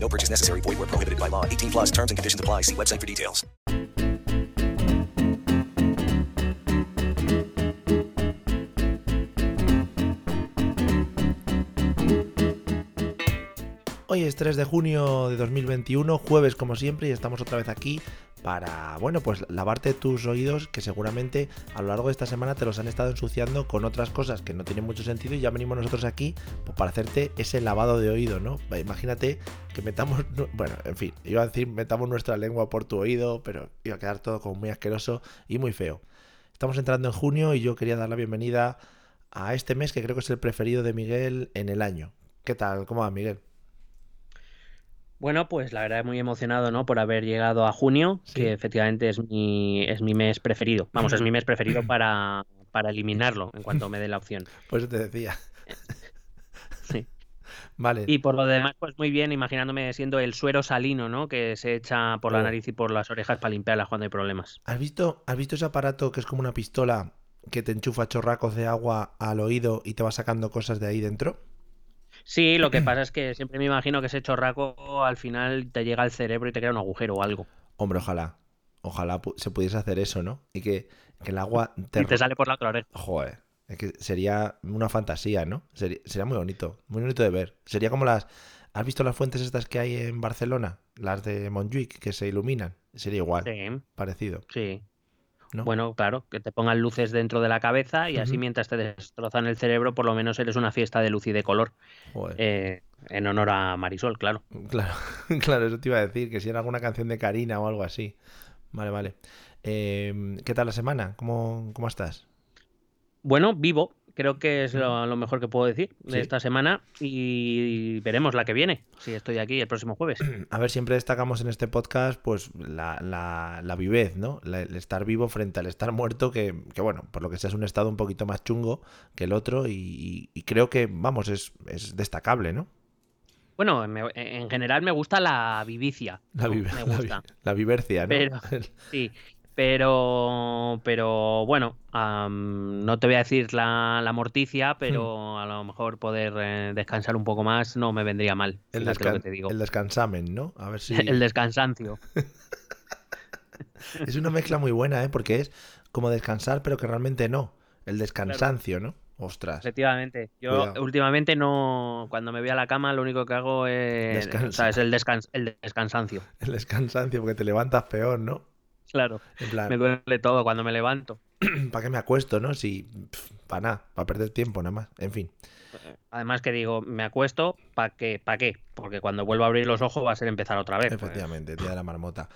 No purchase necessary. Void where prohibited by law. 18 plus terms and conditions apply. See website for details. Hoy es 3 de junio de 2021, jueves como siempre, y estamos otra vez aquí para, bueno, pues lavarte tus oídos que seguramente a lo largo de esta semana te los han estado ensuciando con otras cosas que no tienen mucho sentido y ya venimos nosotros aquí pues, para hacerte ese lavado de oído, ¿no? Imagínate que metamos, bueno, en fin, iba a decir metamos nuestra lengua por tu oído, pero iba a quedar todo como muy asqueroso y muy feo. Estamos entrando en junio y yo quería dar la bienvenida a este mes que creo que es el preferido de Miguel en el año. ¿Qué tal? ¿Cómo va Miguel? Bueno, pues la verdad es muy emocionado, ¿no? Por haber llegado a junio, que efectivamente es mi, es mi mes preferido. Vamos, es mi mes preferido para, para eliminarlo en cuanto me dé la opción. Pues te decía. Sí. Vale. Y por lo demás, pues muy bien, imaginándome siendo el suero salino, ¿no? Que se echa por la nariz y por las orejas para limpiarlas cuando hay problemas. ¿Has visto, ¿Has visto ese aparato que es como una pistola que te enchufa chorracos de agua al oído y te va sacando cosas de ahí dentro? Sí, lo que pasa es que siempre me imagino que ese chorraco al final te llega al cerebro y te crea un agujero o algo. Hombre, ojalá. Ojalá se pudiese hacer eso, ¿no? Y que, que el agua te... Y te sale por la otra oreja. Joder. Es que sería una fantasía, ¿no? Sería, sería muy bonito. Muy bonito de ver. Sería como las... ¿Has visto las fuentes estas que hay en Barcelona? Las de Montjuic, que se iluminan. Sería igual. Sí, Parecido. sí. ¿No? Bueno, claro, que te pongan luces dentro de la cabeza y así mientras te destrozan el cerebro, por lo menos eres una fiesta de luz y de color. Eh, en honor a Marisol, claro. Claro, claro, eso te iba a decir, que si era alguna canción de Karina o algo así. Vale, vale. Eh, ¿Qué tal la semana? ¿Cómo, cómo estás? Bueno, vivo, creo que es lo, lo mejor que puedo decir de Sí. esta semana y veremos la que viene, si estoy aquí el próximo jueves. A ver, siempre destacamos en este podcast pues la, la, la vivez, ¿no? La- el estar vivo frente al estar muerto, que, que, bueno, por lo que sea es un estado un poquito más chungo que el otro y, y- y creo que, vamos, es, es destacable, ¿no? Bueno, me- en general me gusta la vivicia. La, ¿no? vive- Me la vi- gusta. la vivercia, ¿no? Pero- Sí, pero, pero bueno, no te voy a decir la, la morticia, pero a lo mejor poder eh, descansar un poco más no me vendría mal. el, que descan- te digo. el descansamen, ¿no? A ver si... El descansancio. Es una mezcla muy buena, ¿eh? Porque es como descansar, pero que realmente no. El descansancio, ¿no? Ostras. Efectivamente. Yo Cuidado. últimamente no, cuando me voy a la cama, lo único que hago es, o sea, es el, descans- el descansancio. El descansancio, porque te levantas peor, ¿no? Claro, En plan, me duele todo cuando me levanto. ¿para qué me acuesto, no? Si, para nada, para perder tiempo nada más. En fin. Además que digo, me acuesto, ¿para qué? ¿Para qué? Porque cuando vuelvo a abrir los ojos va a ser empezar otra vez. pues. Efectivamente, día de la marmota.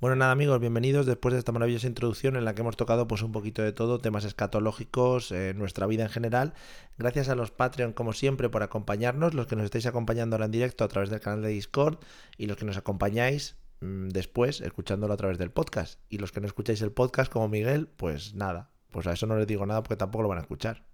Bueno, nada amigos, bienvenidos después de esta maravillosa introducción en la que hemos tocado pues un poquito de todo, temas escatológicos, eh, nuestra vida en general. Gracias a los Patreon como siempre por acompañarnos, los que nos estáis acompañando ahora en directo a través del canal de Discord y los que nos acompañáis después escuchándolo a través del podcast. Y los que no escucháis el podcast como Miguel, pues nada, pues a eso no les digo nada porque tampoco lo van a escuchar.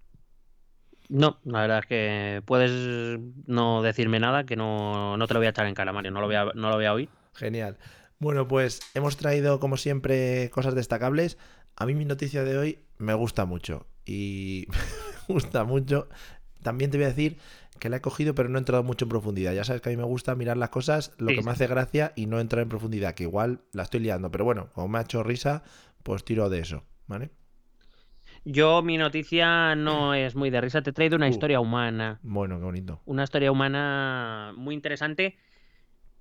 No, la verdad es que puedes no decirme nada que no, no te lo voy a echar en cara, Mario, no lo voy a, no lo voy a oír. Genial. Bueno, pues hemos traído, como siempre, cosas destacables. A mí mi noticia de hoy me gusta mucho. Y me gusta mucho. También te voy a decir que la he cogido, pero no he entrado mucho en profundidad. Ya sabes que a mí me gusta mirar las cosas, lo Sí, que me hace gracia y no entrar en profundidad, que igual la estoy liando. Pero bueno, como me ha hecho risa, pues tiro de eso, ¿vale? Yo, mi noticia no es muy de risa, te he traído una Uh. historia humana. Bueno, qué bonito. Una historia humana muy interesante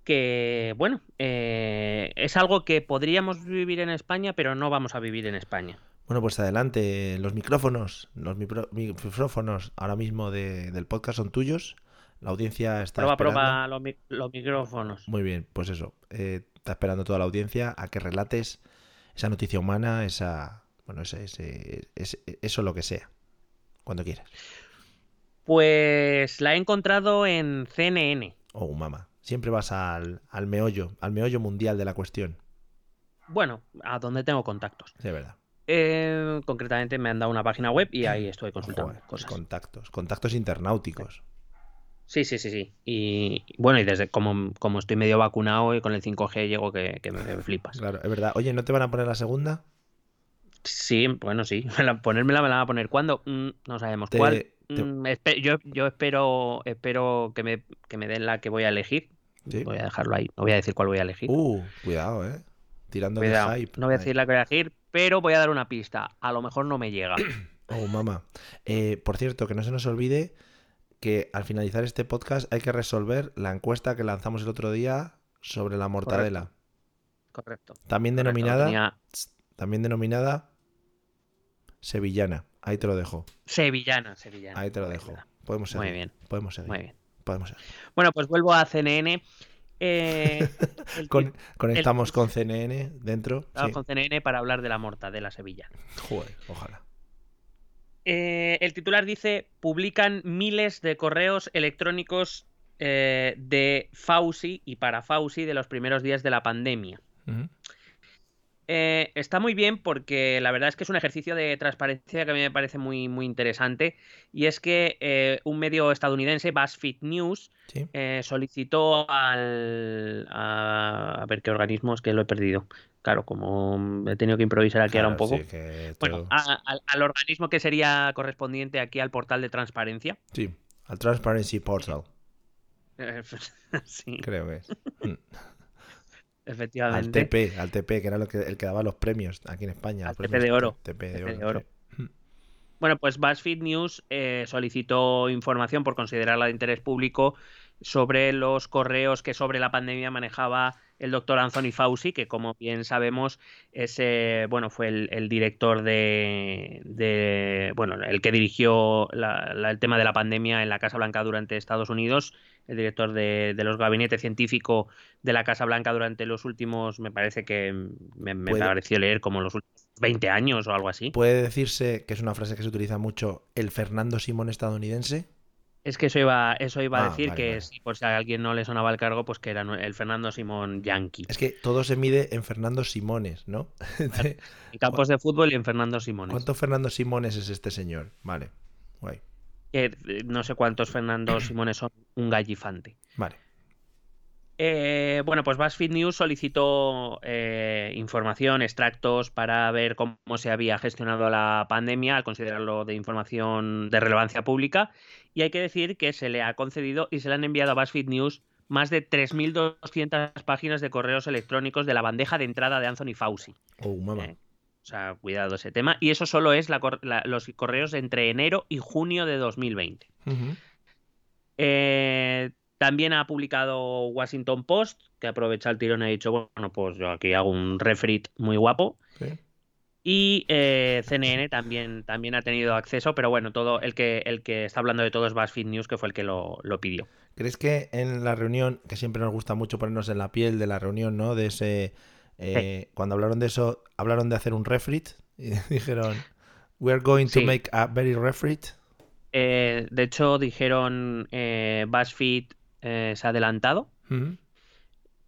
que, bueno, eh, es algo que podríamos vivir en España, pero no vamos a vivir en España. Bueno, pues adelante. Los micrófonos, los micrófonos ahora mismo de- del podcast son tuyos. La audiencia está Prueba, esperando. prueba los, los micrófonos. Muy bien, pues eso. eh, está esperando toda la audiencia a que relates esa noticia humana, esa. Bueno, ese, ese- ese- eso lo que sea. Cuando quieras. Pues la he encontrado en CNN. Oh, mamá. Siempre vas al, al meollo, al meollo mundial de la cuestión. bueno, a donde tengo contactos. Sí, es verdad. Eh, concretamente me han dado una página web y ahí estoy consultando Joder, cosas. Contactos, contactos internauticos. Sí, sí, sí, sí. Y bueno, y desde como, como estoy medio vacunado y con el 5G llego que, que me, me flipas. Claro, es verdad. Oye, ¿no te van a poner la segunda? Sí, bueno, sí. Me la- ponérmela me la van a poner. ¿Cuándo? Mm, no sabemos Te- cuál. te- Mm, espe- yo, yo espero, espero que me, que me den la que voy a elegir. Sí. Voy a dejarlo ahí. No voy a decir cuál voy a elegir. Uh, cuidado, ¿eh? Tirando de hype. no voy a decir la que voy a elegir, pero voy a dar una pista. A lo mejor no me llega. Oh, mamá. Eh, por cierto, que no se nos olvide que al finalizar este podcast hay que resolver la encuesta que lanzamos el otro día sobre la mortadela. Correcto. También correcto, denominada, tenía también denominada sevillana. Ahí te lo dejo. Sevillana, sevillana. Ahí te lo dejo. Podemos seguir. Muy bien, Podemos seguir. muy bien. Podemos seguir. Bueno, pues vuelvo a CNN. Eh, el Con- conectamos con CNN dentro. Sí. con CNN para hablar de la mortadela sevillana. Joder, ojalá. Eh, el titular dice: publican miles de correos electrónicos eh, de Fauci y para Fauci de los primeros días de la pandemia. Eh, está muy bien porque la verdad es que es un ejercicio de transparencia que a mí me parece muy, muy interesante. Y es que eh, un medio estadounidense, BuzzFeed News, Sí. eh, solicitó al. A, a ver qué organismo es que lo he perdido. Claro, como he tenido que improvisar aquí ahora un Claro, poco. sí, que Bueno, a- al- organismo que sería correspondiente aquí al portal de transparencia. sí, al Transparency Portal, sí, creo que es. Mm. Al efectivamente. TP, al TP, que era lo que, el que daba los premios aquí en España. Al TP de oro, TP de TP oro. de oro. sí. Bueno, pues BuzzFeed News eh, solicitó información por considerarla de interés público sobre los correos que sobre la pandemia manejaba el doctor Anthony Fauci, que como bien sabemos es, eh, bueno, fue el, el director de, de- bueno, el que dirigió la- la- el tema de la pandemia en la Casa Blanca durante Estados Unidos, el director de, de los gabinetes científicos de la Casa Blanca durante los últimos, me parece que me, me pareció leer como los últimos 20 años o algo así. Puede decirse que es una frase que se utiliza mucho, el Fernando Simón estadounidense. Es que eso iba, eso iba Ah, a decir vale, que vale. si por si a alguien no le sonaba el cargo, pues que era el Fernando Simón Yankee. Es que todo se mide en Fernando Simones, ¿no? En campos de fútbol y en Fernando Simones. ¿Cuántos Fernando Simones es este señor? Vale, guay. Eh, no sé cuántos Fernando Simones son un gallifante. Vale. Eh, bueno, pues BuzzFeed News solicitó eh, información, extractos para ver cómo se había gestionado la pandemia al considerarlo de información de relevancia pública. Y hay que decir que se le ha concedido y se le han enviado a BuzzFeed News más de 3.200 páginas de correos electrónicos de la bandeja de entrada de Anthony Fauci. Oh, mamá. Eh, O sea, cuidado ese tema. Y eso solo es la cor- la- los correos entre enero y junio de 2020. Ujú. Eh, también ha publicado Washington Post, que aprovecha el tirón y ha dicho, bueno, pues yo aquí hago un refrit muy guapo. Sí. Y eh, CNN también, también ha tenido acceso, pero bueno, todo el que, el que está hablando de todo es BuzzFeed News, que fue el que lo, lo pidió. ¿Crees que en la reunión, que siempre nos gusta mucho ponernos en la piel de la reunión, ¿no? De ese. eh, Cuando hablaron de eso, hablaron de hacer un refrit y dijeron, We're going to Sí. make a very refrit. Eh, de hecho, dijeron eh, BuzzFeed eh, se ha adelantado,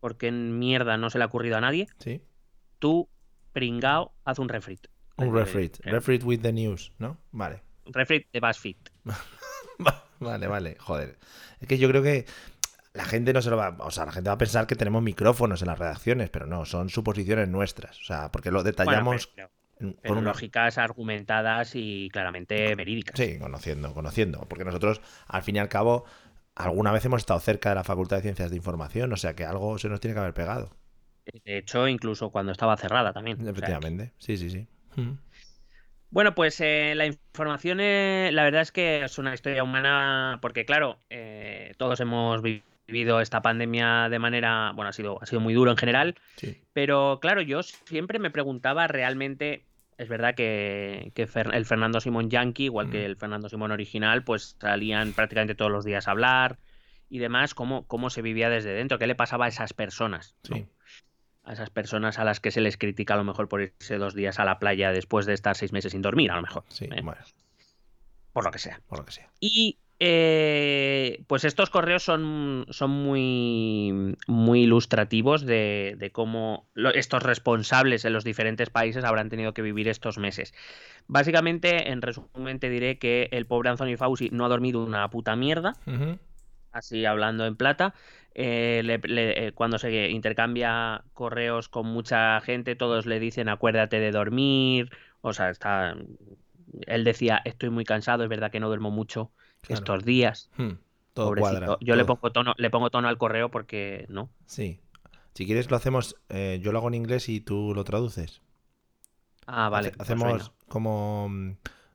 porque en mierda no se le ha ocurrido a nadie. Sí. Tú, pringao, haz un refrit. Un Eh, refrit. eh, Refrit with the news, ¿no? Vale. refrit de BuzzFeed. Vale, vale, joder. Es que yo creo que la gente no se lo va, o sea, la gente va a pensar que tenemos micrófonos en las redacciones, pero no, son suposiciones nuestras, o sea, porque lo Bueno, detallamos pero- pero con lógicas argumentadas y claramente verídicas. Sí, conociendo, conociendo, porque nosotros al fin y al cabo alguna vez hemos estado cerca de la Facultad de Ciencias de Información, o sea, que algo se nos tiene que haber pegado. De hecho, incluso cuando estaba cerrada también. O sea, Efectivamente. Sí, sí, sí. Mm. Bueno, pues eh, la información, eh, la verdad es que es una historia humana, porque claro, eh, todos hemos vi- vivido esta pandemia de manera, bueno, ha sido, ha sido muy duro en general, Sí. pero claro, yo siempre me preguntaba realmente, es verdad que, que Fer- el Fernando Simón Yankee, igual que Mm. el Fernando Simón original, pues salían prácticamente todos los días a hablar y demás, cómo, cómo se vivía desde dentro, qué le pasaba a esas personas. ¿no? A esas personas a las que se les critica a lo mejor por irse dos días a la playa después de estar seis meses sin dormir, a lo mejor, Sí, ¿eh? bueno, por lo que sea. por lo que sea. Y eh, pues estos correos son, son muy, muy ilustrativos de, de cómo lo- estos responsables en los diferentes países habrán tenido que vivir estos meses. Básicamente, en resumen, te diré que el pobre Anthony Fauci no ha dormido una puta mierda, así hablando en plata. Eh, le- le- eh, cuando se intercambia correos con mucha gente, todos le dicen acuérdate de dormir. O sea, está. Él decía, estoy muy cansado, es verdad que no duermo mucho Claro. estos días. Hmm, Todo Pobrecito. cuadra. Yo le pongo tono, le pongo tono al correo porque no. Sí. Si quieres lo hacemos, eh, yo lo hago en inglés y tú lo traduces. Ah, vale. Hace- pues hacemos como...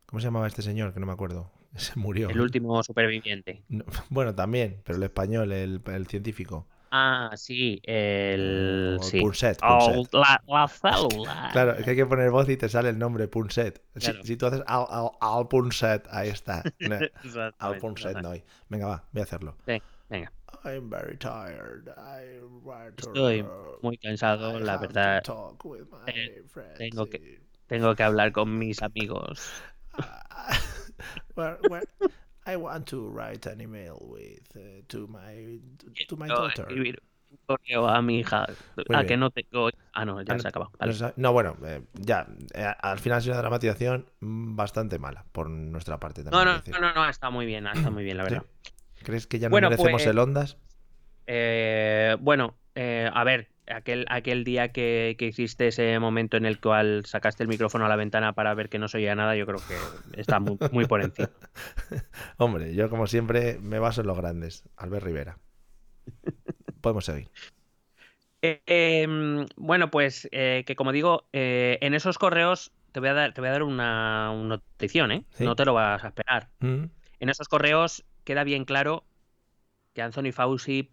¿Cómo se llamaba este señor? Que no me acuerdo. Se murió. El último superviviente. No, bueno, también, pero el español, el, el científico. Ah, sí, el. Sí. Punset, Oh, la, la célula. Claro, es que hay que poner voz y te sale el nombre, Punset. Si, Claro. si tú haces al, al, al Punset, ahí está. Al Punset no hay. Venga, va, voy a hacerlo. Venga, I'm very tired. I want to, estoy muy cansado, I la have to verdad. talk with my Eh, tengo que- Tengo que hablar con mis amigos. Well, well, I want to write an email with uh, to my to my daughter. correo a mi hija. Muy Ah, bien. que no tengo. Ah, no, Ah, ya no- se ha acabado. No, Vale. no, bueno, eh, ya. eh, al final sido una dramatización bastante mala por nuestra parte también. No, no, no, no, no, está muy bien, está muy bien, la ¿Sí? verdad. ¿Crees que ya no Bueno, merecemos pues- el Ondas? Eh, bueno, eh, a ver, aquel, aquel día que, que hiciste ese momento en el cual sacaste el micrófono a la ventana para ver que no se oía nada, yo creo que está muy, muy por encima. Hombre, yo como siempre me baso en los grandes. Albert Rivera. Podemos seguir. Eh, em, bueno, pues eh, que como digo, eh, en esos correos te voy a dar, te voy a dar una, una notición, ¿eh? Sí. No te lo vas a esperar. Mm, En esos correos queda bien claro que Anthony Fauci,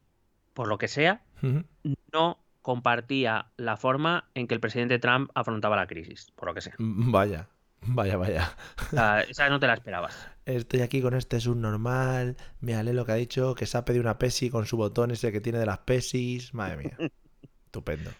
por lo que sea, mm. no compartía la forma en que el presidente Trump afrontaba la crisis, por lo que sea. Vaya, vaya, vaya. O sea, esa no te la esperabas. Estoy aquí con este subnormal. Me lo que ha dicho, que se ha pedido una PESI con su botón ese que tiene de las PESIs. Madre mía. Estupendo.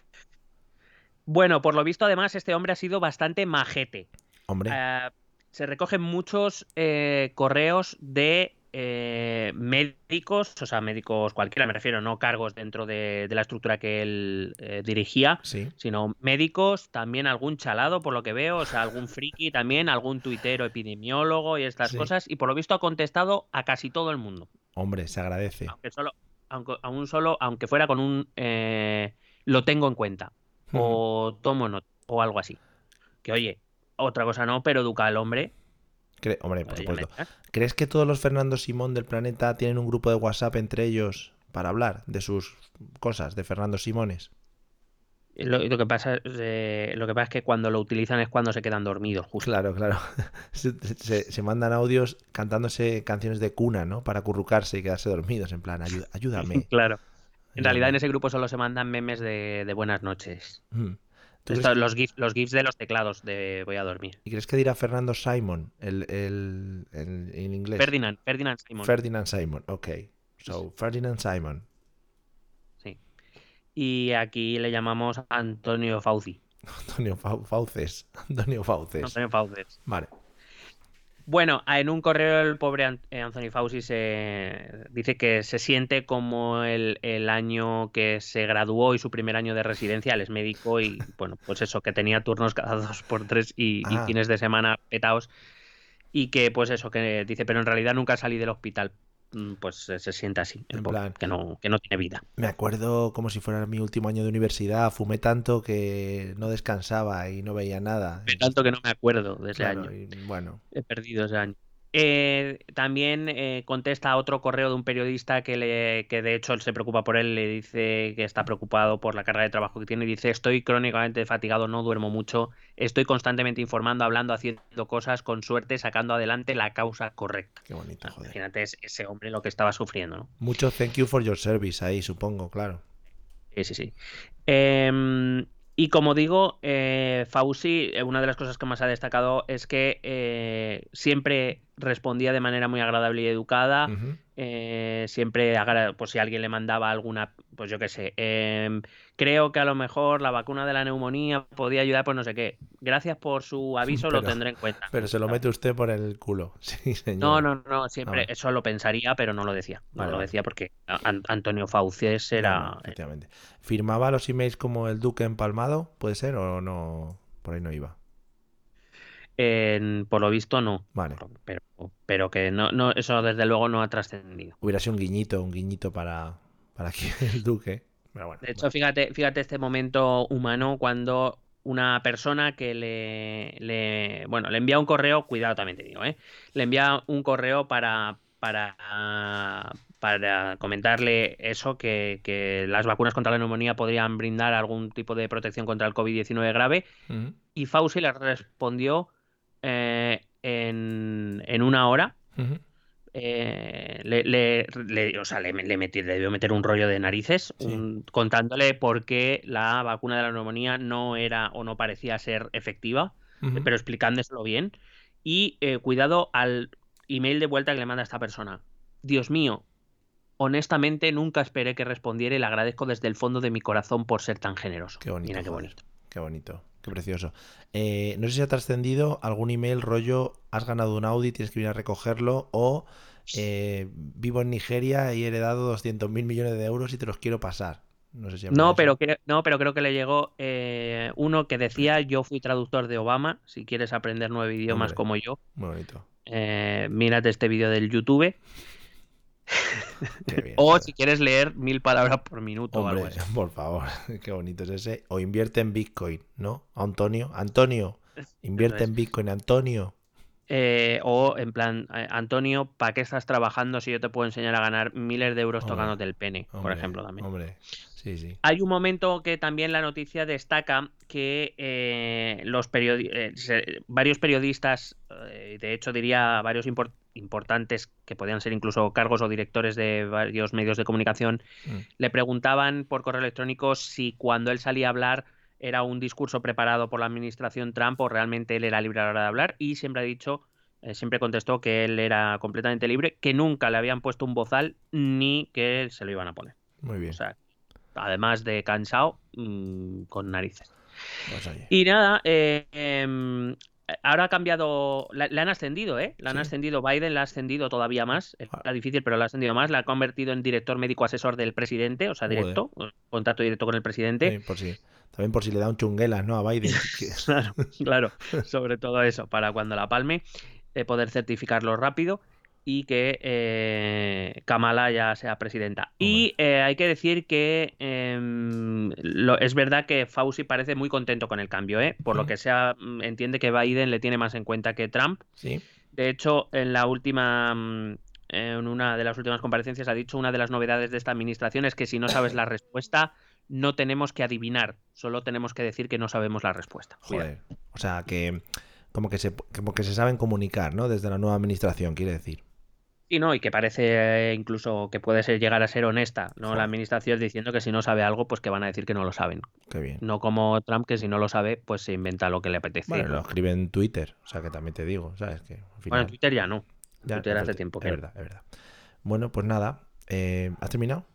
Bueno, por lo visto, además, este hombre ha sido bastante majete. Hombre, Eh, se recogen muchos eh, correos de eh, médicos, o sea, médicos cualquiera, me refiero, no cargos dentro de, de la estructura que él eh, dirigía, sí. sino médicos, también algún chalado, por lo que veo, o sea, algún friki también, algún tuitero epidemiólogo y estas Sí. cosas, y por lo visto ha contestado a casi todo el mundo. Hombre, se agradece. Aunque solo, aunque, solo, aunque fuera con un eh, lo tengo en cuenta, o tomo nota, o algo así. Que oye, otra cosa no, pero educa al hombre. Cre- Hombre, por supuesto. ¿Crees que todos los Fernando Simón del planeta tienen un grupo de WhatsApp entre ellos para hablar de sus cosas, de Fernando Simones? Lo, lo que pasa es, eh, lo que pasa es que cuando lo utilizan es cuando se quedan dormidos, justo. Claro, claro. Se, se- se mandan audios cantándose canciones de cuna, ¿no? Para acurrucarse y quedarse dormidos, en plan, "Ayu- ayúdame. Claro. En realidad en ayúdame". ese grupo solo se mandan memes de, de buenas noches. Mm. ¿Tú Esto- los, gifs, los gifs de los teclados de voy a dormir. ¿Y crees que dirá Fernando Simon el, el- el- en inglés? Ferdinand, Ferdinand Simon. Ferdinand Simon, ok. So, Ferdinand Simon. sí. Y aquí le llamamos Antonio Fauci. Antonio Fau- Fauces. Antonio Fauces. Antonio Fauces. Vale. Bueno, en un correo el pobre eh, Anthony Fauci se dice que se siente como el, el año que se graduó y su primer año de residencia, él es médico y bueno, pues eso, que tenía turnos cada dos por tres y, y Ah. fines de semana petados y que pues eso, que dice, pero en realidad nunca salí del hospital. Mm, Pues se siente así, el En que no, que no tiene vida. Me acuerdo como si fuera mi último año de universidad. Fumé tanto que no descansaba y no veía nada. De tanto que no me acuerdo de ese Claro, año. y bueno, He perdido ese año. Eh, también eh, contesta a otro correo de un periodista que, le, que de hecho él se preocupa por él, le dice que está preocupado por la carga de trabajo que tiene y dice estoy crónicamente fatigado, no duermo mucho, estoy constantemente informando, hablando, haciendo cosas, con suerte sacando adelante la causa correcta. qué bonito, joder. Imagínate es- ese hombre lo que estaba sufriendo, ¿no? Mucho thank you for your service ahí, supongo, claro. Sí, sí, sí. Em, y como digo, eh, Fauci, una de las cosas que más ha destacado es que siempre respondía de manera muy agradable y educada. Eh, siempre, pues si alguien le mandaba alguna, pues yo qué sé, em, creo que a lo mejor la vacuna de la neumonía podía ayudar, pues no sé qué. Gracias por su aviso, lo tendré en cuenta. Pero se lo mete usted por el culo. Sí, señor. No, no, no, siempre vale. eso lo pensaría, pero no lo decía. No Vale, lo decía porque An- Antonio Fauces era. No, efectivamente. ¿Firmaba los emails como el Duque empalmado? ¿Puede ser o no? Por ahí no iba. Por lo visto, no. Vale. Pero, pero que no, no, eso desde luego no ha trascendido. Hubiera sido un guiñito, un guiñito para, para que el Duque. Pero bueno, De hecho, fíjate, fíjate este momento humano cuando una persona que le, le- bueno, le envía un correo, cuidado también te digo, ¿eh? Le envía un correo para, para, para comentarle eso, que, que las vacunas contra la neumonía podrían brindar algún tipo de protección contra el COVID-19 grave. Y Fauci le respondió eh, en, en una hora. ujú. eh, le, le- le- o sea, le, le metí- le debió meter un rollo de narices Sí. un- contándole por qué la vacuna de la neumonía no era o no parecía ser efectiva, Ujú. pero explicándoselo bien. Y eh, cuidado al email de vuelta que le manda esta persona. Dios mío, honestamente nunca esperé que respondiera y le agradezco desde el fondo de mi corazón por ser tan generoso. Qué bonito, Mira qué bonito. Qué bonito, qué precioso. Eh, no sé si ha trascendido algún email rollo, has ganado un Audi, tienes que ir a recogerlo, o eh, vivo en Nigeria y he heredado 200 mil millones de euros y te los quiero pasar. No sé si No, pero, cre- no, pero creo que le llegó eh, uno que decía yo fui traductor de Obama, si quieres aprender nueve idiomas como yo, Muy bonito. eh, mírate este vídeo del YouTube. Bien, O si quieres leer mil palabras por minuto o algo Hombre, así. por favor, qué bonito es ese. O invierte en Bitcoin, ¿no? Antonio, Antonio, invierte en Bitcoin, Antonio. Eh, o en plan, eh, Antonio, ¿para qué estás trabajando si yo te puedo enseñar a ganar miles de euros Hombre, tocándote el pene? por Hombre, ejemplo, también. Hombre, sí, sí. Hay un momento que también la noticia destaca que eh, los periodi- eh, varios periodistas, eh, de hecho diría varios impor- importantes que podían ser incluso cargos o directores de varios medios de comunicación, Mm. le preguntaban por correo electrónico si cuando él salía a hablar era un discurso preparado por la administración Trump o realmente él era libre a la hora de hablar y siempre ha dicho, eh, siempre contestó que él era completamente libre, que nunca le habían puesto un bozal ni que se lo iban a poner. Muy bien. O sea, además de cansado, mm, con narices. Pues. Y nada, eh, em, ahora ha cambiado, la- le han ascendido, ¿eh? La han Sí. ascendido, Biden la ha ascendido todavía más, Ah. era difícil, pero la ha ascendido más, la ha convertido en director médico asesor del presidente, o sea, directo, contrato directo con el presidente. Sí, por si, también por si le da un chunguelas, ¿no? A Biden. Claro, claro, sobre todo eso, para cuando la palme, eh, poder certificarlo rápido y que eh, Kamala ya sea presidenta. Y eh, hay que decir que em, lo- es verdad que Fauci parece muy contento con el cambio, ¿eh? por lo que sea, mm, entiende que Biden le tiene más en cuenta que Trump. Sí. De hecho, en la última, mm, en una de las últimas comparecencias ha dicho una de las novedades de esta administración es que si no sabes la respuesta, no tenemos que adivinar, solo tenemos que decir que no sabemos la respuesta. Joder. O sea, que como que se como que se saben comunicar, ¿no? Desde la nueva administración, quiere decir. Sí, no, y que parece eh, incluso que puede ser, llegar a ser honesta, ¿no? Joder. La administración diciendo que si no sabe algo, pues que van a decir que no lo saben. Qué bien. No como Trump, que si no lo sabe, pues se inventa lo que le apetece. Bueno, lo escribe en Twitter, o sea que también te digo, ¿sabes? Que al Bueno, en Twitter ya no. ya- Twitter es hace tiempo Es que no. verdad, es verdad. Bueno, pues nada. eh, ¿Has terminado?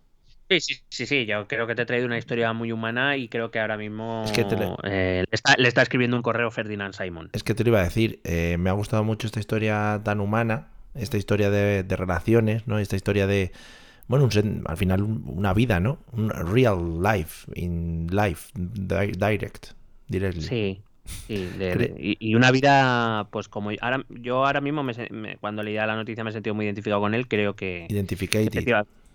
Sí, sí, sí, sí, yo creo que te he traído una historia muy humana y creo que ahora mismo Es que le- eh, le, está, le está escribiendo un correo Ferdinand Simon. Es que te lo iba a decir, eh, me ha gustado mucho esta historia tan humana, esta historia de, de relaciones, ¿no? Esta historia de, bueno, un al final un- una vida, ¿no? Un real life, in life, di- direct, directly. Sí, sí, de- y, y una vida, pues como ahora, yo ahora mismo me, cuando leía la noticia me he sentido muy identificado con él, creo que Identificated.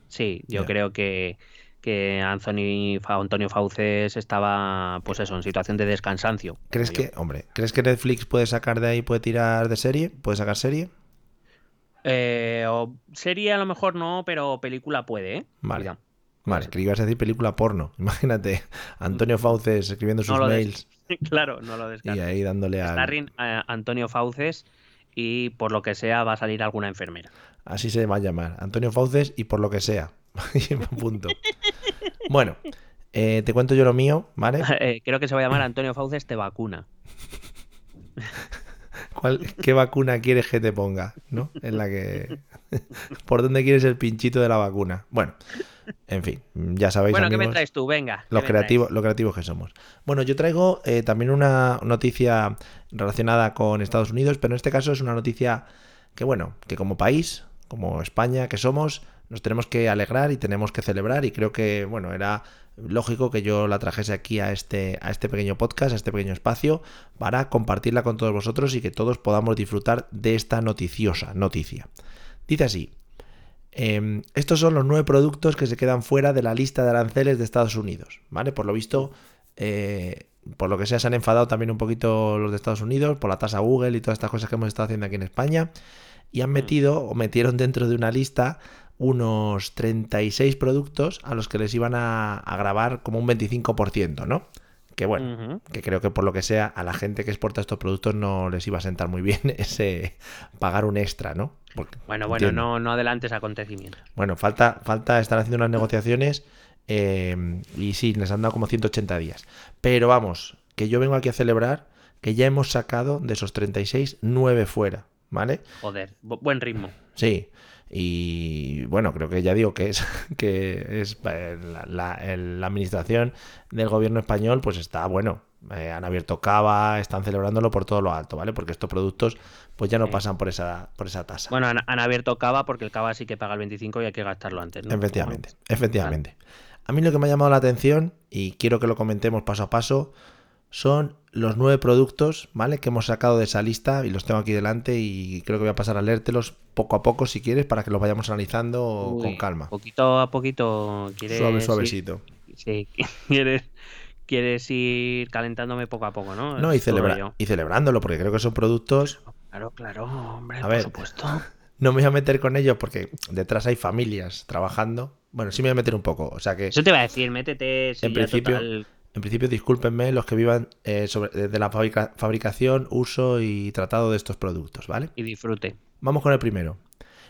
sí, yo creo que que Anthony Antonio Fauces estaba, pues eso, en situación de descansancio. ¿Crees yo. que, hombre, ¿crees que Netflix puede sacar de ahí, puede tirar de serie? ¿Puede sacar serie? Eh, o serie a lo mejor no, pero película puede, ¿eh? Vale. Cuidado. Vale, que ibas a decir película porno. Imagínate, Antonio Fauces escribiendo sus No mails claro, no lo y descarto. ahí dándole al... Starring a Antonio Fauces y por lo que sea va a salir alguna enfermera. Así se va a llamar. Antonio Fauces y por lo que sea. Punto. Bueno, eh, te cuento yo lo mío, ¿vale? Eh, creo que se va a llamar Antonio Fauces te vacuna. ¿Qué vacuna quieres que te ponga? ¿No? En la que. ¿Por dónde quieres el pinchito de la vacuna? Bueno, en fin, ya sabéis. Bueno, ¿qué amigos, me traes tú? Venga. Los creativos, los creativos que somos. Bueno, yo traigo eh, también una noticia relacionada con Estados Unidos, pero en este caso es una noticia que, bueno, que como país, como España que somos, nos tenemos que alegrar y tenemos que celebrar y creo que, bueno, era lógico que yo la trajese aquí a este, a este pequeño podcast, a este pequeño espacio, para compartirla con todos vosotros y que todos podamos disfrutar de esta noticiosa noticia. Dice así, em, estos son los nueve productos que se quedan fuera de la lista de aranceles de Estados Unidos, ¿vale? Por lo visto, eh, por lo que sea, se han enfadado también un poquito los de Estados Unidos por la tasa Google y todas estas cosas que hemos estado haciendo aquí en España y han metido o metieron dentro de una lista unos 36 productos a los que les iban a, a grabar como un 25%, ¿no? Que bueno, que creo que por lo que sea a la gente que exporta estos productos no les iba a sentar muy bien ese pagar un extra, ¿no? Porque- Bueno, bueno, entiendo. no, no adelantes acontecimientos. Bueno, falta, falta estar haciendo unas negociaciones eh, y sí, les han dado como 180 días. Pero vamos, que yo vengo aquí a celebrar que ya hemos sacado de esos 36, 9 fuera, ¿vale? Joder, bu- buen ritmo. Sí. Y bueno, creo que ya digo que es que es eh, la, la- el- la administración del gobierno español, pues está bueno. eh, han abierto cava, están celebrándolo por todo lo alto, ¿vale? Porque estos productos pues ya no pasan por esa, por esa tasa. Bueno, han, han abierto Cava porque el Cava sí que paga el 25 y hay que gastarlo antes, ¿no? Efectivamente, efectivamente. A mí lo que me ha llamado la atención, y quiero que lo comentemos paso a paso, son los nueve productos, ¿vale? Que hemos sacado de esa lista y los tengo aquí delante y creo que voy a pasar a leértelos poco a poco si quieres para que los vayamos analizando uy, con calma. Poquito a poquito quieres Suave, suavecito. Sí, quieres, quieres ir calentándome poco a poco, ¿no? No, y, celebra- y celebrándolo, porque creo que son productos. Claro, claro, hombre, A por ver. supuesto. No me voy a meter con ellos porque detrás hay familias trabajando. Bueno, sí me voy a meter un poco. O sea que, Eso te iba a decir, métete. si En principio- total- en principio, discúlpenme los que vivan eh, sobre, de la fabrica- fabricación, uso y tratado de estos productos, ¿vale? y disfrute. Vamos con el primero.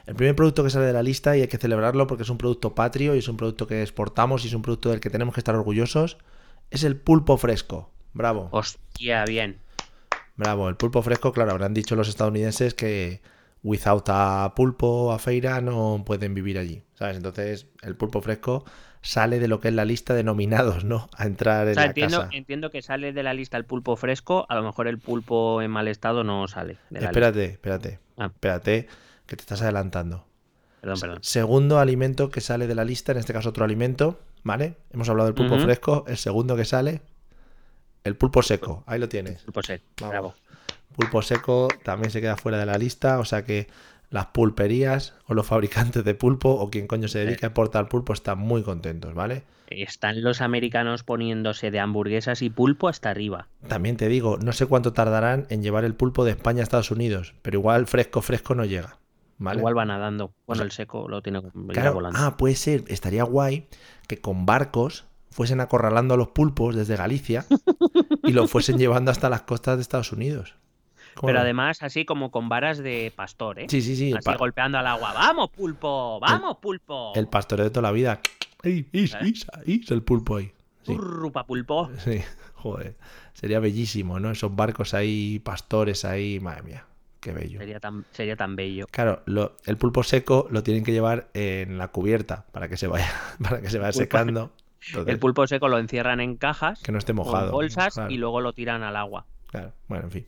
El primer producto que sale de la lista y hay que celebrarlo porque es un producto patrio y es un producto que exportamos y es un producto del que tenemos que estar orgullosos, es el pulpo fresco. Bravo, Hostia, bien. bravo. El pulpo fresco, claro, habrán dicho los estadounidenses que without a pulpo, a feira, no pueden vivir allí, ¿sabes? Entonces, el pulpo fresco sale de lo que es la lista de nominados, ¿no? A entrar en O sea, la entiendo, casa. entiendo que sale de la lista el pulpo fresco, a lo mejor el pulpo en mal estado no sale de la Espérate, espérate, Ah. espérate, que te estás adelantando. Perdón, perdón. Segundo alimento que sale de la lista, en este caso otro alimento, ¿vale? Hemos hablado del pulpo fresco, el segundo que sale, el pulpo seco, ahí lo tienes. Pulpo seco, bravo. Pulpo seco también se queda fuera de la lista, o sea que las pulperías o los fabricantes de pulpo o quien coño se dedica a exportar pulpo están muy contentos, ¿vale? Están los americanos poniéndose de hamburguesas y pulpo hasta arriba. También te digo, no sé cuánto tardarán en llevar el pulpo de España a Estados Unidos, pero igual fresco, fresco no llega, ¿vale? Igual va nadando. Bueno, sea, el seco lo tiene Claro, volando. ah, puede ser, estaría guay que con barcos fuesen acorralando a los pulpos desde Galicia y los fuesen llevando hasta las costas de Estados Unidos. ¿Cómo Pero además así como con varas de pastor, ¿eh? Sí, sí, sí. Así golpeando al agua. ¡Vamos, pulpo! ¡Vamos, pulpo! el pastoreo de toda la vida. ¡Ey, is, ¿Eh? is, is, el pulpo ahí! Sí, pulpo. sí, joder. Sería bellísimo, ¿no? Esos barcos ahí, pastores ahí, madre mía, qué bello. Sería tan, sería tan bello. Claro, lo- el pulpo seco lo tienen que llevar en la cubierta para que se vaya, para que se vaya secando. Entonces, El pulpo seco lo encierran en cajas, que no esté mojado. bolsas claro. y luego lo tiran al agua. Claro, bueno, en fin.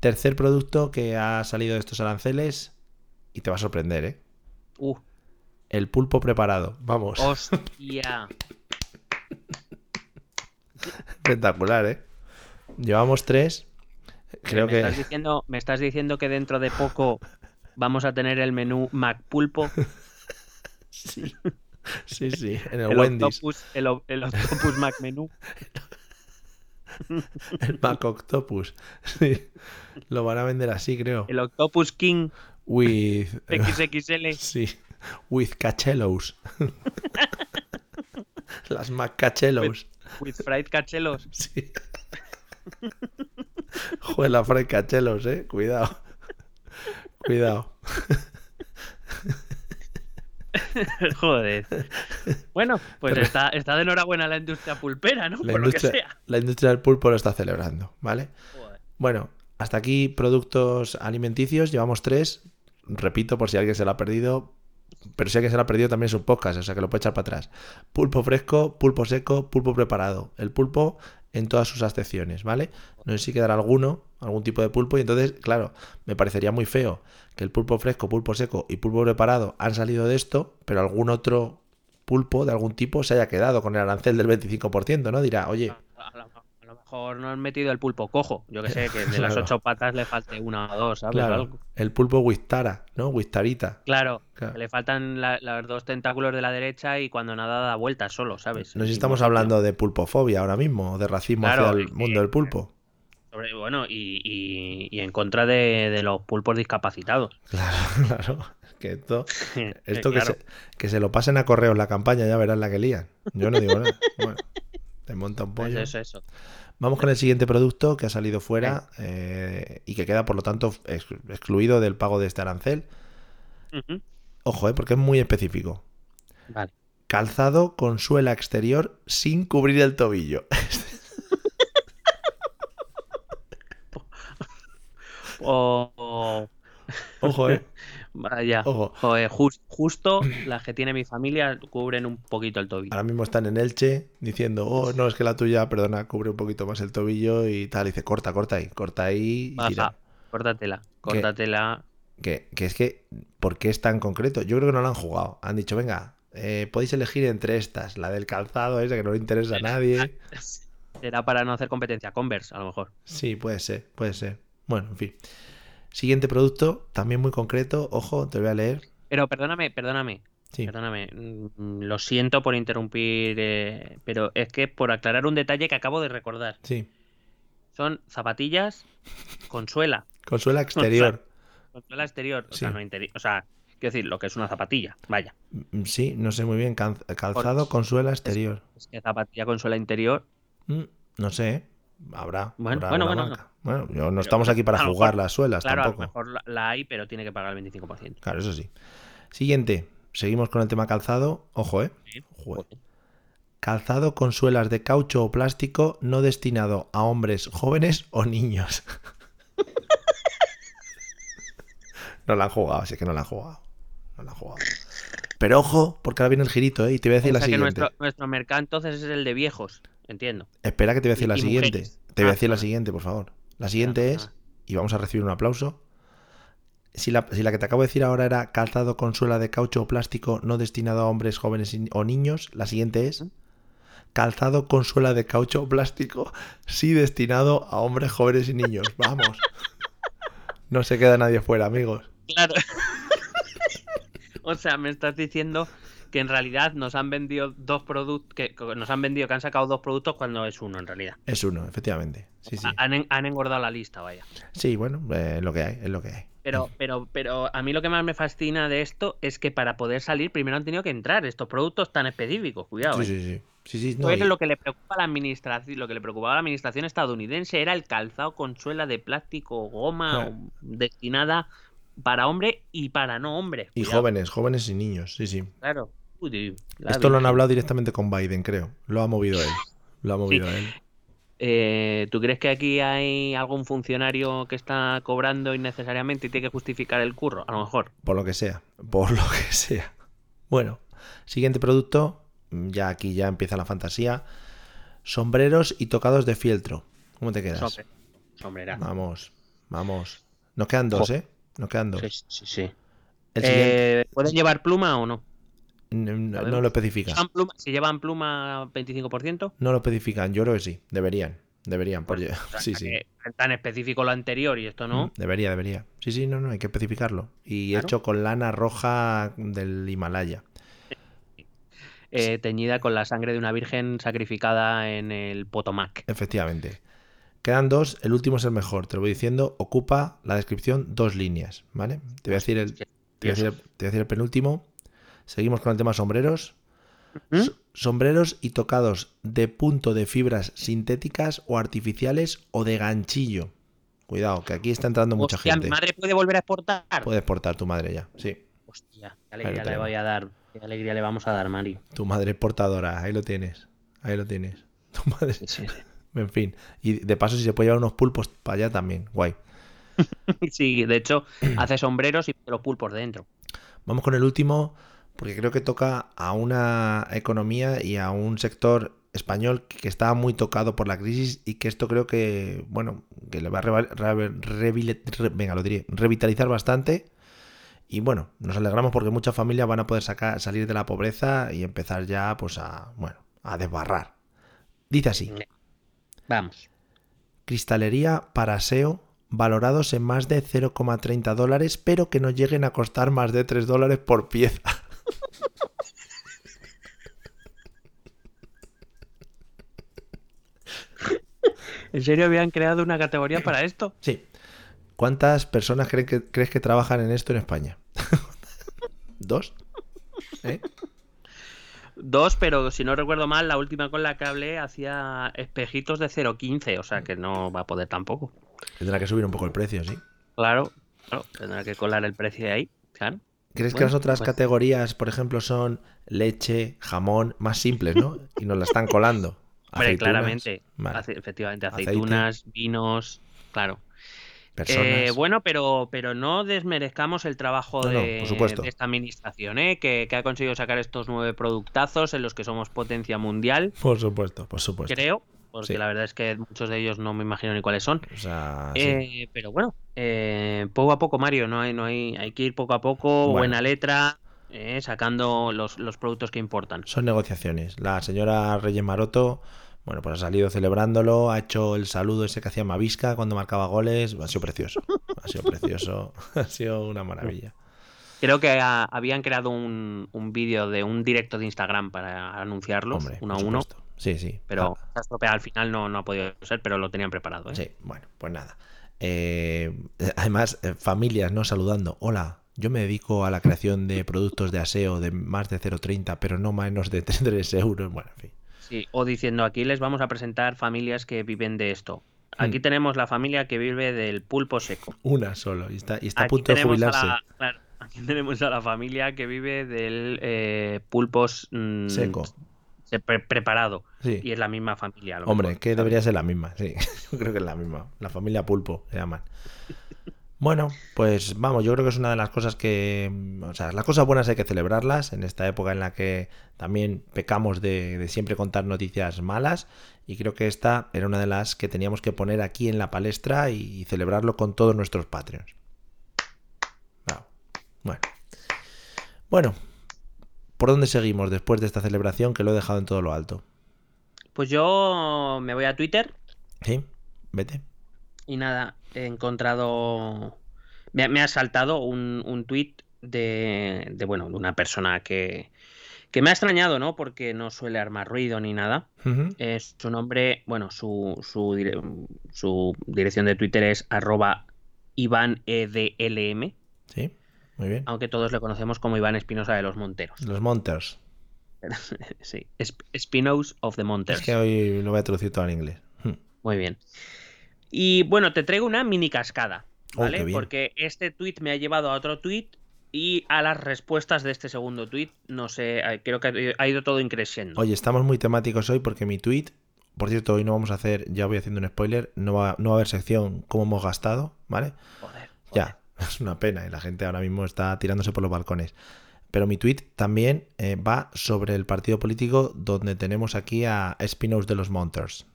Tercer producto que ha salido de estos aranceles y te va a sorprender, ¿eh? Uh, El pulpo preparado. Vamos, hostia. espectacular, ¿eh? Llevamos tres. Creo me, que estás diciendo, me estás diciendo que dentro de poco vamos a tener el menú McPulpo, sí, sí, sí, en el, el Wendy's, octopus, el, el octopus McMenú. el Mac Octopus. Sí. Lo van a vender así, creo. El Octopus King With XXL. sí, with cachelos. Las Mac cachelos. With fried cachelos. Sí. Joder, la Fred Cachelos, eh. Cuidado. Cuidado. Joder. Bueno, pues Pero- está, está de enhorabuena la industria pulpera, ¿no? La Por lo que industria, sea. la industria del pulpo lo está celebrando, ¿vale? Joder. Bueno, Hasta aquí productos alimenticios, llevamos tres. Repito, por si alguien se lo ha perdido, pero si alguien se lo ha perdido también es un podcast, o sea que lo puede echar para atrás. Pulpo fresco, pulpo seco, pulpo preparado. El pulpo en todas sus acepciones, ¿vale? No sé si quedará alguno, algún tipo de pulpo, y entonces, claro, me parecería muy feo que el pulpo fresco, pulpo seco y pulpo preparado han salido de esto, pero algún otro pulpo de algún tipo se haya quedado con el arancel del 25%, ¿no? Dirá, oye, mejor no han metido el pulpo cojo. Yo que sé, que de las ocho patas le falte una o dos, ¿sabes? claro, Algo. el pulpo Wistara, ¿no? Wistarita. Claro, Claro. le faltan la- los dos tentáculos de la derecha y cuando nada da vueltas solo, ¿sabes? No sé si En estamos hablando de pulpofobia ahora mismo, o de racismo hacia el mundo del pulpo. Sobre- bueno, y, y- y en contra de, de los pulpos discapacitados. Claro, claro. Que esto, esto que, se, que se lo pasen a correos la campaña, ya verás la que lían. Yo no digo nada. Bueno, te monta un pollo. Eso, eso, eso. Vamos con el siguiente producto que ha salido fuera eh, y que queda, por lo tanto, ex- excluido del pago de este arancel. Ojo, eh, porque es muy específico. Vale. Calzado con suela exterior sin cubrir el tobillo. O, o- Ojo, eh. Vaya. Ojo. Joder, justo las que tiene mi familia cubren un poquito el tobillo. Ahora mismo están en Elche diciendo, oh, no, es que la tuya, perdona, cubre un poquito más el tobillo y tal. Y dice, corta, corta ahí, corta ahí y Baja, tira. córtatela, córtatela. Que, que es que, ¿por qué es tan concreto? Yo creo que no lo han jugado. Han dicho, venga, eh, podéis elegir entre estas, la del calzado, esa que no le interesa a nadie. Era para no hacer competencia Converse, a lo mejor. Sí, puede ser, puede ser. Bueno, en fin. Siguiente producto, también muy concreto. Ojo, te voy a leer. Pero perdóname, perdóname, Sí, perdóname. mm, Lo siento por interrumpir, eh, pero es que por aclarar un detalle que acabo de recordar. sí. Son zapatillas con suela, Con suela exterior. con suela exterior, o sea, no interior, o sea, quiero decir, lo que es una zapatilla, vaya. Mm, Sí, no sé muy bien. cal- Calzado con suela exterior. Es que zapatilla con suela interior, Mm, No sé, ¿eh? Habrá. Bueno, habrá bueno, bueno, marca. Bueno, no Pero estamos aquí para jugar mejor- las suelas claro, a lo tampoco. mejor la, la hay, pero tiene que pagar el 25%. Claro, eso sí. Siguiente, seguimos con el tema calzado. Ojo, ¿eh? Sí, joder. Calzado con suelas de caucho o plástico no destinado a hombres jóvenes o niños. no la han jugado, así que no la han jugado. No la han jugado. Pero ojo, porque ahora viene el girito, ¿eh? Y te voy a decir O la que siguiente. nuestro, nuestro mercado entonces es el de viejos, entiendo. Espera que te voy a decir y- la y siguiente. mujeres. Te voy a Ah, decir la siguiente, por favor. La siguiente Ah, es, y vamos a recibir un aplauso. Si la, si la que te acabo de decir ahora era calzado con suela de caucho o plástico no destinado a hombres jóvenes o niños, la siguiente es calzado con suela de caucho o plástico sí destinado a hombres jóvenes y niños. Vamos. No se queda nadie fuera, amigos. Claro. o sea, me estás diciendo que en realidad nos han vendido dos productos, que nos han vendido que han sacado dos productos cuando es uno en realidad. Es uno, efectivamente. Sí, sí. Han, en- han engordado la lista, vaya. Sí, bueno, eh, es lo que hay, es lo que hay. Pero, pero, pero a mí lo que más me fascina de esto es que para poder salir primero han tenido que entrar estos productos tan específicos, cuidado. Sí, ¿eh? sí, sí. Sí, sí, no, y- lo que le preocupa a la administración, lo que le preocupaba a la administración estadounidense era el calzado con suela de plástico o goma Ah. destinada para hombre y para no hombre. y Cuidado, jóvenes, jóvenes y niños, sí, sí. Claro. Uy, Esto lo han hablado directamente con Biden, creo. Lo ha movido él. Lo ha movido él. Eh, ¿Tú crees que aquí hay algún funcionario que está cobrando innecesariamente y tiene que justificar el curro? A lo mejor. Por lo que sea. Por lo que sea. Bueno, siguiente producto. Ya aquí ya empieza la fantasía. Sombreros y tocados de fieltro. ¿Cómo te quedas? Sombre- Sombrerazo. Vamos, vamos. Nos quedan dos, Jo. ¿eh? Nos quedan dos. Sí, sí, sí. Eh, ¿Pueden llevar pluma o no? No, lo especifica. ¿Llevan pluma- si llevan pluma 25%? No lo especifican. Yo creo que sí. Deberían. Deberían. por- O sea, Sí, sí. tan específico lo anterior y esto no. Mm, Debería, debería. Sí, sí, no, no, hay que especificarlo. Y Claro. hecho con lana roja del Himalaya. Eh, teñida con la sangre de una virgen sacrificada en el Potomac. Efectivamente. Quedan dos, el último es el mejor, te lo voy diciendo, ocupa la descripción dos líneas, ¿vale? Te voy a decir el, te voy a decir el- te voy a decir el penúltimo. Seguimos con el tema sombreros. ¿Mm? Sombreros y tocados de punto de fibras sintéticas o artificiales o de ganchillo. Cuidado, que aquí está entrando mucha Hostia, gente. ¿mi madre puede volver a exportar? Puedes portar tu madre ya, sí. Hostia, qué alegría le voy a dar. Qué alegría le vamos a dar, Mario. Tu madre es portadora, ahí lo tienes. Ahí lo tienes. Tu madre, Sí, sí, sí. En fin. Y de paso, si se puede llevar unos pulpos para allá también. Guay. Sí, de hecho, hace sombreros y los pulpos dentro. Vamos con el último, porque creo que toca a una economía y a un sector español que estaba muy tocado por la crisis y que esto creo que, bueno, que le va a re- revile- re- venga, lo diré, revitalizar bastante. Y bueno, nos alegramos porque muchas familias van a poder sacar, salir de la pobreza y empezar ya, pues a, bueno, a desbarrar. Dice así, Vamos. cristalería para aseo valorados en más de 0,30 dólares, pero que no lleguen a costar más de 3 dólares por pieza. ¿En serio habían creado una categoría para esto? Sí. ¿Cuántas personas creen que, crees que trabajan en esto en España? ¿Dos? ¿Eh? Dos, pero si no recuerdo mal, la última con la que hablé hacía espejitos de 0.15, o sea que no va a poder tampoco. Tendrá que subir un poco el precio, ¿sí? Claro, claro, tendrá que colar el precio de ahí, claro. ¿Crees que las otras pues- categorías, por ejemplo, son leche, jamón, más simples, ¿no? Y nos la están colando. Hombre, Aceitunas, claramente, vale, ace- efectivamente, Aceite. aceitunas, vinos, claro. Eh, bueno, pero, pero no desmerezcamos el trabajo No, de, esta administración, ¿eh? que, que ha conseguido sacar estos nueve productazos en los que somos potencia mundial, Por supuesto, por supuesto. creo, porque Sí. la verdad es que muchos de ellos no me imagino ni cuáles son. O sea, sí. Eh, pero bueno, eh, poco a poco, Mario, no hay, no hay, hay que ir poco a poco, Bueno. buena letra, eh, sacando los, los productos que importan. Son negociaciones. La señora Reyes Maroto, bueno, pues ha salido celebrándolo, ha hecho el saludo ese que hacía Mavisca cuando marcaba goles. Ha sido precioso. Ha sido precioso. Ha sido una maravilla. Creo que ah, habían creado un, un vídeo de un directo de Instagram para anunciarlos Hombre, uno a uno. Sí, sí. pero Ah, al final no, no ha podido ser, pero lo tenían preparado. ¿eh? Sí, bueno, pues nada. Eh, además, eh, familias, ¿no? Saludando. Hola, yo me dedico a la creación de productos de aseo de más de 0,30, pero no menos de 3 euros. Bueno, en fin. Sí, o diciendo aquí les vamos a presentar familias que viven de esto. Aquí Hmm. tenemos la familia que vive del pulpo seco. Una solo. Y está, y está a punto de jubilarse. la- claro, aquí tenemos a la familia que vive del eh, pulpos mm, Seco. se- pre- preparado. Sí. Y es la misma familia. Hombre, mejor, que debería ser la misma, sí. Yo creo que es la misma. La familia Pulpo se llaman. Bueno, pues vamos, yo creo que es una de las cosas que. O sea, las cosas buenas hay que celebrarlas en esta época en la que también pecamos de, de siempre contar noticias malas. Y creo que esta era una de las que teníamos que poner aquí en la palestra y, celebrarlo con todos nuestros Patreons. Bueno. Bueno, ¿por dónde seguimos después de esta celebración que lo he dejado en todo lo alto? Pues yo me voy a Twitter ¿Sí? Vete. Y nada, he encontrado. Me, me ha saltado un, un tuit de, de, bueno, de una persona que, que me ha extrañado, ¿no? Porque no suele armar ruido ni nada. Es su nombre, bueno, su, su, dire- su dirección de Twitter es arroba IvanEDLM, Sí, muy bien. aunque todos le conocemos como Iván Espinosa de los Monteros. Los Monters. Sí, Sp- Spinos of the Monters. Es que hoy lo voy a traducir todo en inglés. Hmm. Muy bien. Y bueno, te traigo una mini cascada, Oh, ¿vale? Porque este tweet me ha llevado a otro tweet y a las respuestas de este segundo tweet, no sé, eh, creo que ha ido todo increciendo. Oye, estamos muy temáticos hoy porque mi tweet, por cierto, hoy no vamos a hacer, ya voy haciendo un spoiler, no va, no va a haber sección cómo hemos gastado, ¿vale? Joder, Ya, es una pena y la gente ahora mismo está tirándose por los balcones. Pero mi tweet también eh, va sobre el partido político donde tenemos aquí a Espinos de los Monters.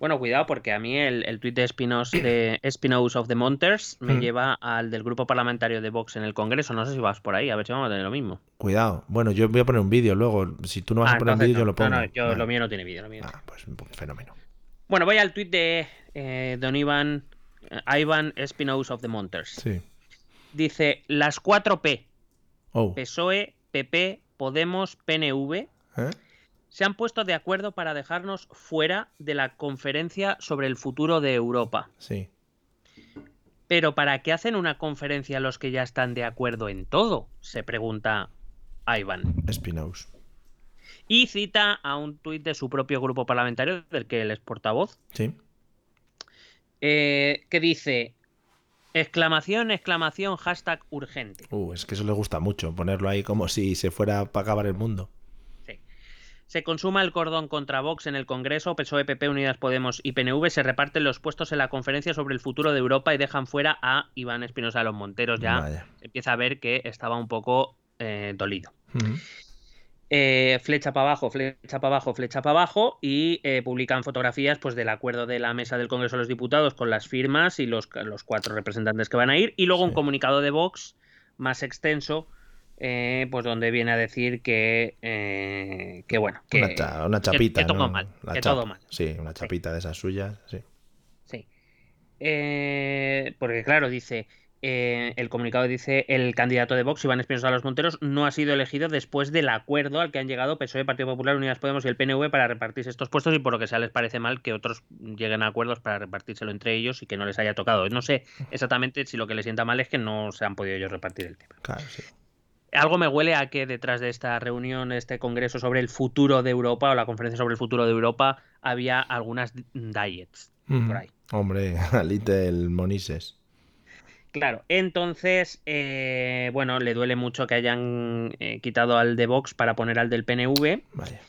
Bueno, cuidado, porque a mí el, el tuit de Espinos de Espinos of the Monters me Hmm. lleva al del grupo parlamentario de Vox en el Congreso. No sé si vas por ahí, a ver si vamos a tener lo mismo. Cuidado. Bueno, yo voy a poner un vídeo luego. Si tú no vas Ah, a poner un vídeo, yo lo pongo. No, no, yo- Vale. lo mío no tiene vídeo. Ah, pues fenómeno. Bueno, voy al tuit de eh, Don Iván, eh, Ivan of the Monters. Sí. Dice, las 4P, Oh. PSOE, PP, Podemos, PNV, ¿Eh? Se han puesto de acuerdo para dejarnos fuera de la conferencia sobre el futuro de Europa. Sí. Pero ¿para qué hacen una conferencia los que ya están de acuerdo en todo? Se pregunta Ivan. Espinos. Y cita a un tuit de su propio grupo parlamentario, del que él es portavoz, Sí. eh, que dice, exclamación, exclamación, hashtag urgente. Uh, es que eso le gusta mucho, ponerlo ahí como si se fuera para acabar el mundo. Se consuma el cordón contra Vox en el Congreso, PSOE, PP, Unidas Podemos y PNV se reparten los puestos en la conferencia sobre el futuro de Europa y dejan fuera a Iván Espinosa de los Monteros. Ya Vaya. empieza a ver que estaba un poco eh, dolido. Eh, flecha para abajo, flecha para abajo, flecha para abajo y eh, publican fotografías pues del acuerdo de la mesa del Congreso de los Diputados con las firmas y los, los cuatro representantes que van a ir y luego un comunicado de Vox más extenso eh, pues donde viene a decir que que, que bueno que, una, cha- una chapita, que mal, La que chapa. todo mal. Sí, una chapita de esas suyas, sí. Sí. Eh, porque claro, dice, eh, el comunicado dice, el candidato de Vox, Iván Espinosa de los Monteros, no ha sido elegido después del acuerdo al que han llegado PSOE, Partido Popular, Unidas Podemos y el PNV para repartirse estos puestos y por lo que sea les parece mal que otros lleguen a acuerdos para repartírselo entre ellos y que no les haya tocado. No sé exactamente si lo que les sienta mal es que no se han podido ellos repartir el tema. Claro, sí. Algo me huele a que detrás de esta reunión, este congreso sobre el futuro de Europa o la conferencia sobre el futuro de Europa, había algunas diets Ujú. por ahí. Hombre, Little Monises. Claro, entonces, eh, bueno, le duele mucho que hayan eh, quitado al de Vox para poner al del PNV. Vaya.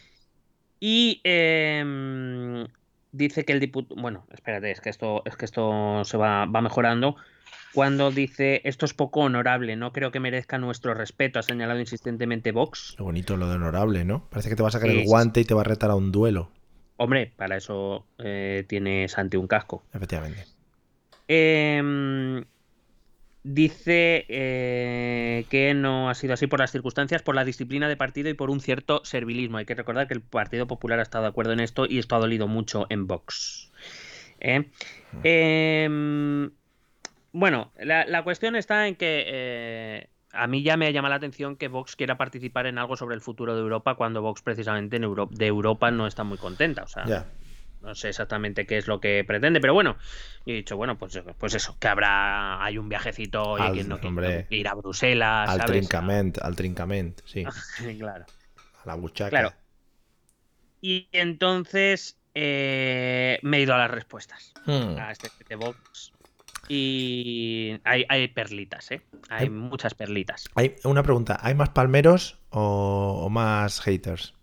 Y em, dice que el diputado. Bueno, espérate, es que esto, es que esto se va, va mejorando. Cuando dice esto es poco honorable, no creo que merezca nuestro respeto, ha señalado insistentemente Vox. Qué bonito lo de honorable, ¿no? Parece que te va a sacar el guante y te va a retar a un duelo. Hombre, para eso eh, tiene Santi un casco. Efectivamente. Em, dice eh, que no ha sido así por las circunstancias, por la disciplina de partido y por un cierto servilismo. Hay que recordar que el Partido Popular ha estado de acuerdo en esto y esto ha dolido mucho en Vox. ¿Eh? Em, bueno, la, la cuestión está en que eh, a mí ya me llama la atención que Vox quiera participar en algo sobre el futuro de Europa cuando Vox precisamente en de Europa no está muy contenta. O sea, no sé exactamente qué es lo que pretende, pero bueno, y he dicho, bueno, pues, pues eso, que habrá, hay un viajecito, Al- que no quiere ir a Bruselas, Al ¿sabes? trincament, al trincament, sí. claro. A la buchaca. Claro. Y entonces eh, me he ido a las respuestas Hmm. a este de Vox y hay, hay perlitas, ¿eh? Hay Hay- muchas perlitas. Hay una pregunta, ¿hay más palmeros o, o más haters?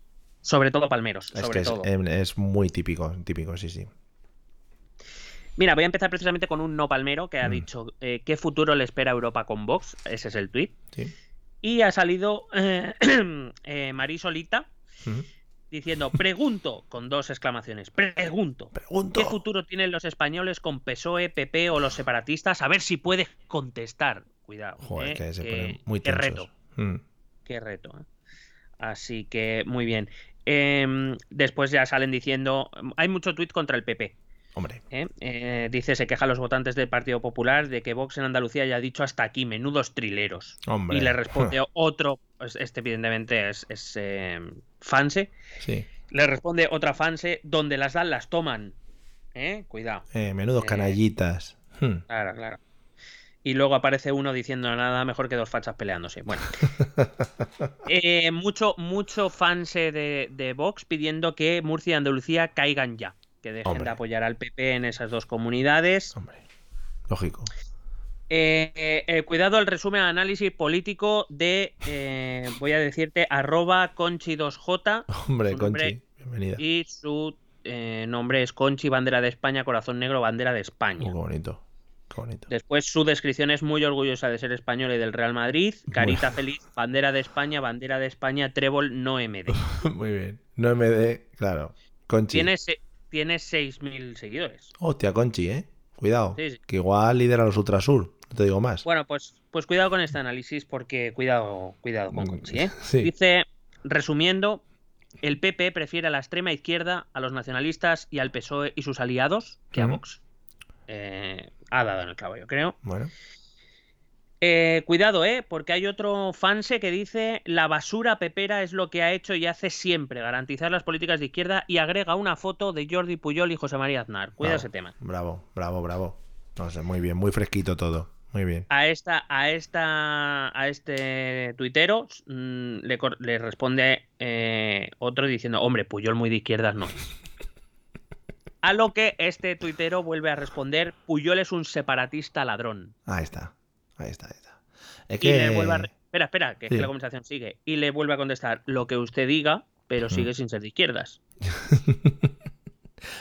Sobre todo palmeros, Es sobre que es, todo. es muy típico, típico, sí, sí. Mira, voy a empezar precisamente con un no palmero que ha Mm. dicho eh, qué futuro le espera Europa con Vox. Ese es el tweet. sí. Y ha salido eh, eh. Diciendo, pregunto, con dos exclamaciones, pregunto, Pregunto. ¿qué futuro tienen los españoles con PSOE, PP o los separatistas? A ver si puedes contestar. Cuidado. Joder, eh, que se que- muy qué reto, Mm. qué reto. eh. Así que, muy bien. Em, después ya salen diciendo, hay mucho tuit contra el PP. Hombre, ¿eh? Eh, dice, se quejan los votantes del Partido Popular de que Vox en Andalucía ya ha dicho hasta aquí, menudos trileros. hombre. Y le responde otro, pues este evidentemente es, es eh, fanse, Sí. le responde otra fanse, donde las dan las toman. Cuidado. Menudos canallitas. Hmm. Claro, claro. Y luego aparece uno diciendo nada mejor que dos fachas peleándose. Bueno. Mucho, mucho fanse de, de Vox pidiendo que Murcia y Andalucía caigan ya. Que dejen Hombre. de apoyar al PP en esas dos comunidades. Hombre. Lógico. Eh, eh, cuidado al resumen análisis político de, eh, voy a decirte, arroba conchi2j Hombre, Conchi, bienvenida. y su nombre es Conchi, bandera de España, corazón negro, bandera de España. qué bonito. Qué bonito. Después su descripción es muy orgullosa de ser española y del Real Madrid, carita feliz, bandera de España, bandera de España, trébol, no MD. Muy bien. No MD, claro. Conchi. Tiene, tiene 6.000 seguidores. Hostia, Conchi, ¿eh? Cuidado. Sí, sí. Que igual lidera los Ultrasur. No te digo más. Bueno, pues, pues cuidado con este análisis porque cuidado, cuidado con Mm, Conchi, ¿eh? Sí. Dice, resumiendo, el PP prefiere a la extrema izquierda, a los nacionalistas y al PSOE y sus aliados que a. Vox. Eh, ha dado en el clavo, yo creo. Bueno. Eh, cuidado, ¿eh? Porque hay otro fanse que dice la basura pepera es lo que ha hecho y hace siempre, garantizar las políticas de izquierda y agrega una foto de Jordi Puyol y José María Aznar. Cuida bravo, ese tema. Bravo, bravo, bravo. No sé, muy bien, muy fresquito todo. Muy bien. A esta, a esta, a este tuitero mm, le, le responde eh, otro diciendo, hombre, Puyol muy de izquierdas no. es". A lo que este tuitero vuelve a responder, Puyol es un separatista ladrón. Ahí está. Ahí está, ahí está. Es Y que. le vuelve a Espera, espera, que es que la conversación sigue. Y le vuelve a contestar, lo que usted diga, pero sigue sin ser de izquierdas.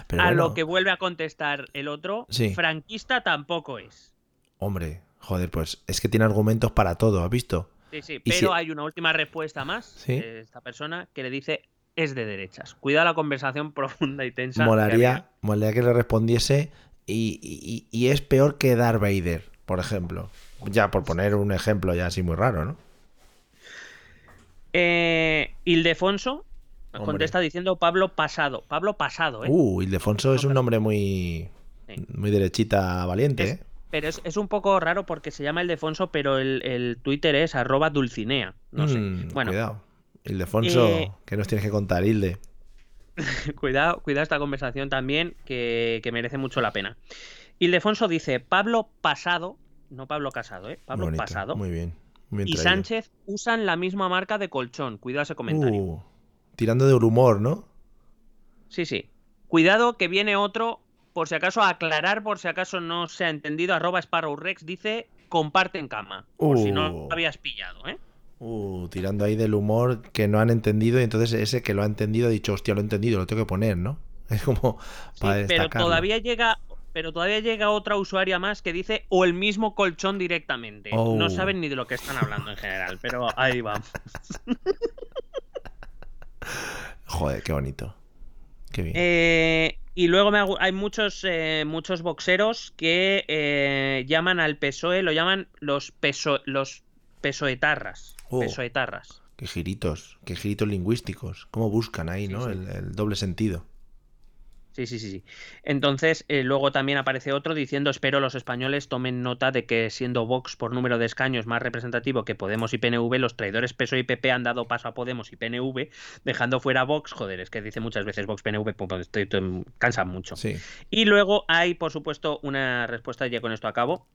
Pero a bueno, lo que vuelve a contestar el otro, Sí. franquista tampoco es. Hombre, joder, pues es que tiene argumentos para todo, ¿has visto? Sí, sí, pero si- hay una última respuesta más Sí. de esta persona que le dice es de derechas. Cuidado la conversación profunda y tensa. que Molaría, había. molaría que le respondiese y, y- y es peor que Darth Vader, por ejemplo. Ya por poner un ejemplo ya así muy raro, ¿no? Eh, Ildefonso Hombre. contesta diciendo Pablo Pasado. Pablo Pasado, ¿eh? Uh, Ildefonso es un nombre muy, Sí. muy derechita valiente, Es- ¿eh? Pero es, es un poco raro porque se llama Ildefonso, pero el, el Twitter es arroba dulcinea. No sé. Mm, Bueno, Cuidado. Ildefonso, Eh, ¿qué nos tienes que contar, Hilde? cuidado, cuidado esta conversación también, que, que merece mucho la pena. Ildefonso dice, Pablo Pasado, no Pablo Casado, ¿eh? Pablo Bonito, Pasado. Muy bien. muy bien y traído. Sánchez usan la misma marca de colchón. Cuidado ese comentario. Uh, tirando del humor, ¿no? Sí, sí. Cuidado que viene otro, por si acaso, a aclarar, por si acaso no se ha entendido, arroba Sparrow Rex dice comparten cama. Por si no Uh. lo habías pillado, ¿eh? Uh, tirando ahí del humor que no han entendido y entonces ese que lo ha entendido ha dicho, hostia, lo he entendido, lo tengo que poner, ¿no? Es como Sí, para pero destacarlo. todavía llega. Pero todavía llega otra usuaria más que dice o el mismo colchón directamente. Oh. No saben ni de lo que están hablando en general, pero ahí vamos. Joder, qué bonito. Qué bien. Eh, y luego me hay muchos, eh, muchos boxeros que eh, llaman al PSOE, lo llaman los, peso, los pesoetarras. Oh. Pesoetarras. Qué giritos, qué giritos lingüísticos. Cómo buscan ahí, Sí, ¿no? sí. El, el doble sentido. Sí, sí, sí, sí. Entonces, eh, luego también aparece otro diciendo, espero los españoles tomen nota de que siendo Vox por número de escaños más representativo que Podemos y PNV, los traidores PSOE y PP han dado paso a Podemos y PNV, dejando fuera a Vox, joder, es que dice muchas veces Vox, PNV, pues, pues, cansan mucho. Sí. Y luego hay, por supuesto, una respuesta, ya con esto acabo,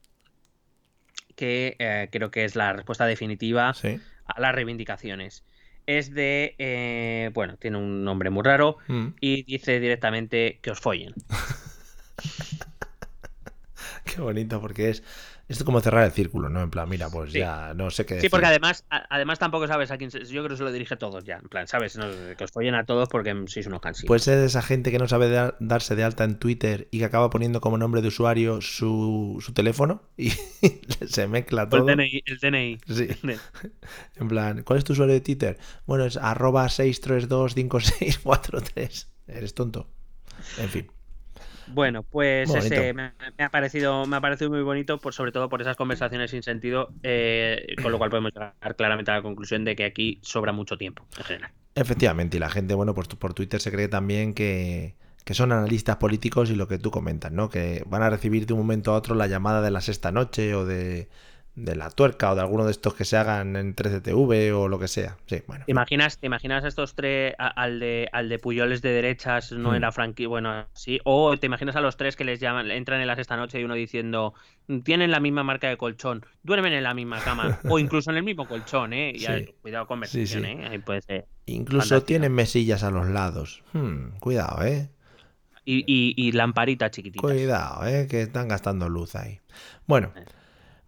que eh, creo que es la respuesta definitiva Sí. a las reivindicaciones. Es de, eh, bueno, tiene un nombre muy raro Mm. y dice directamente que os follen. Qué bonito, porque es. Esto es como cerrar el círculo, ¿no? En plan, mira, pues Sí. ya no sé qué Sí, decir. porque además, a- además tampoco sabes a quién se- yo creo que se lo dirige a todos ya, en plan, sabes, No, que os follen a todos porque sois unos cansinos. Puede ser esa gente que no sabe dar- darse de alta en Twitter y que acaba poniendo como nombre de usuario su, su teléfono y se mezcla O el todo. DNI, el DNI. Sí. En plan, ¿cuál es tu usuario de Twitter? Bueno, es arroba 6325643. Eres tonto. En fin. Bueno, pues ese me ha parecido me ha parecido muy bonito, por, sobre todo por esas conversaciones sin sentido, eh, con lo cual podemos llegar claramente a la conclusión de que aquí sobra mucho tiempo en general. Efectivamente, y la gente, bueno, pues por Twitter se cree también que, que son analistas políticos y lo que tú comentas, ¿no? Que van a recibir de un momento a otro la llamada de la sexta noche o de, de la tuerca o de alguno de estos que se hagan en 13TV o lo que sea. Sí, bueno. ¿Te imaginas, te imaginas a estos tres, a- al de, al de Puyoles de derechas, no Hmm. era Frankie, bueno, sí, o te imaginas a los tres que les llaman, entran en las esta noche y uno diciendo, tienen la misma marca de colchón, duermen en la misma cama, o incluso en el mismo colchón, ¿eh? Y Sí. cuidado conversación, Sí, sí. ¿eh? Ahí puede ser. Incluso tienen mesillas a los lados. Hmm, cuidado, ¿eh? Y, y, y lamparita chiquitita. Cuidado, ¿eh? Que están gastando luz ahí. Bueno.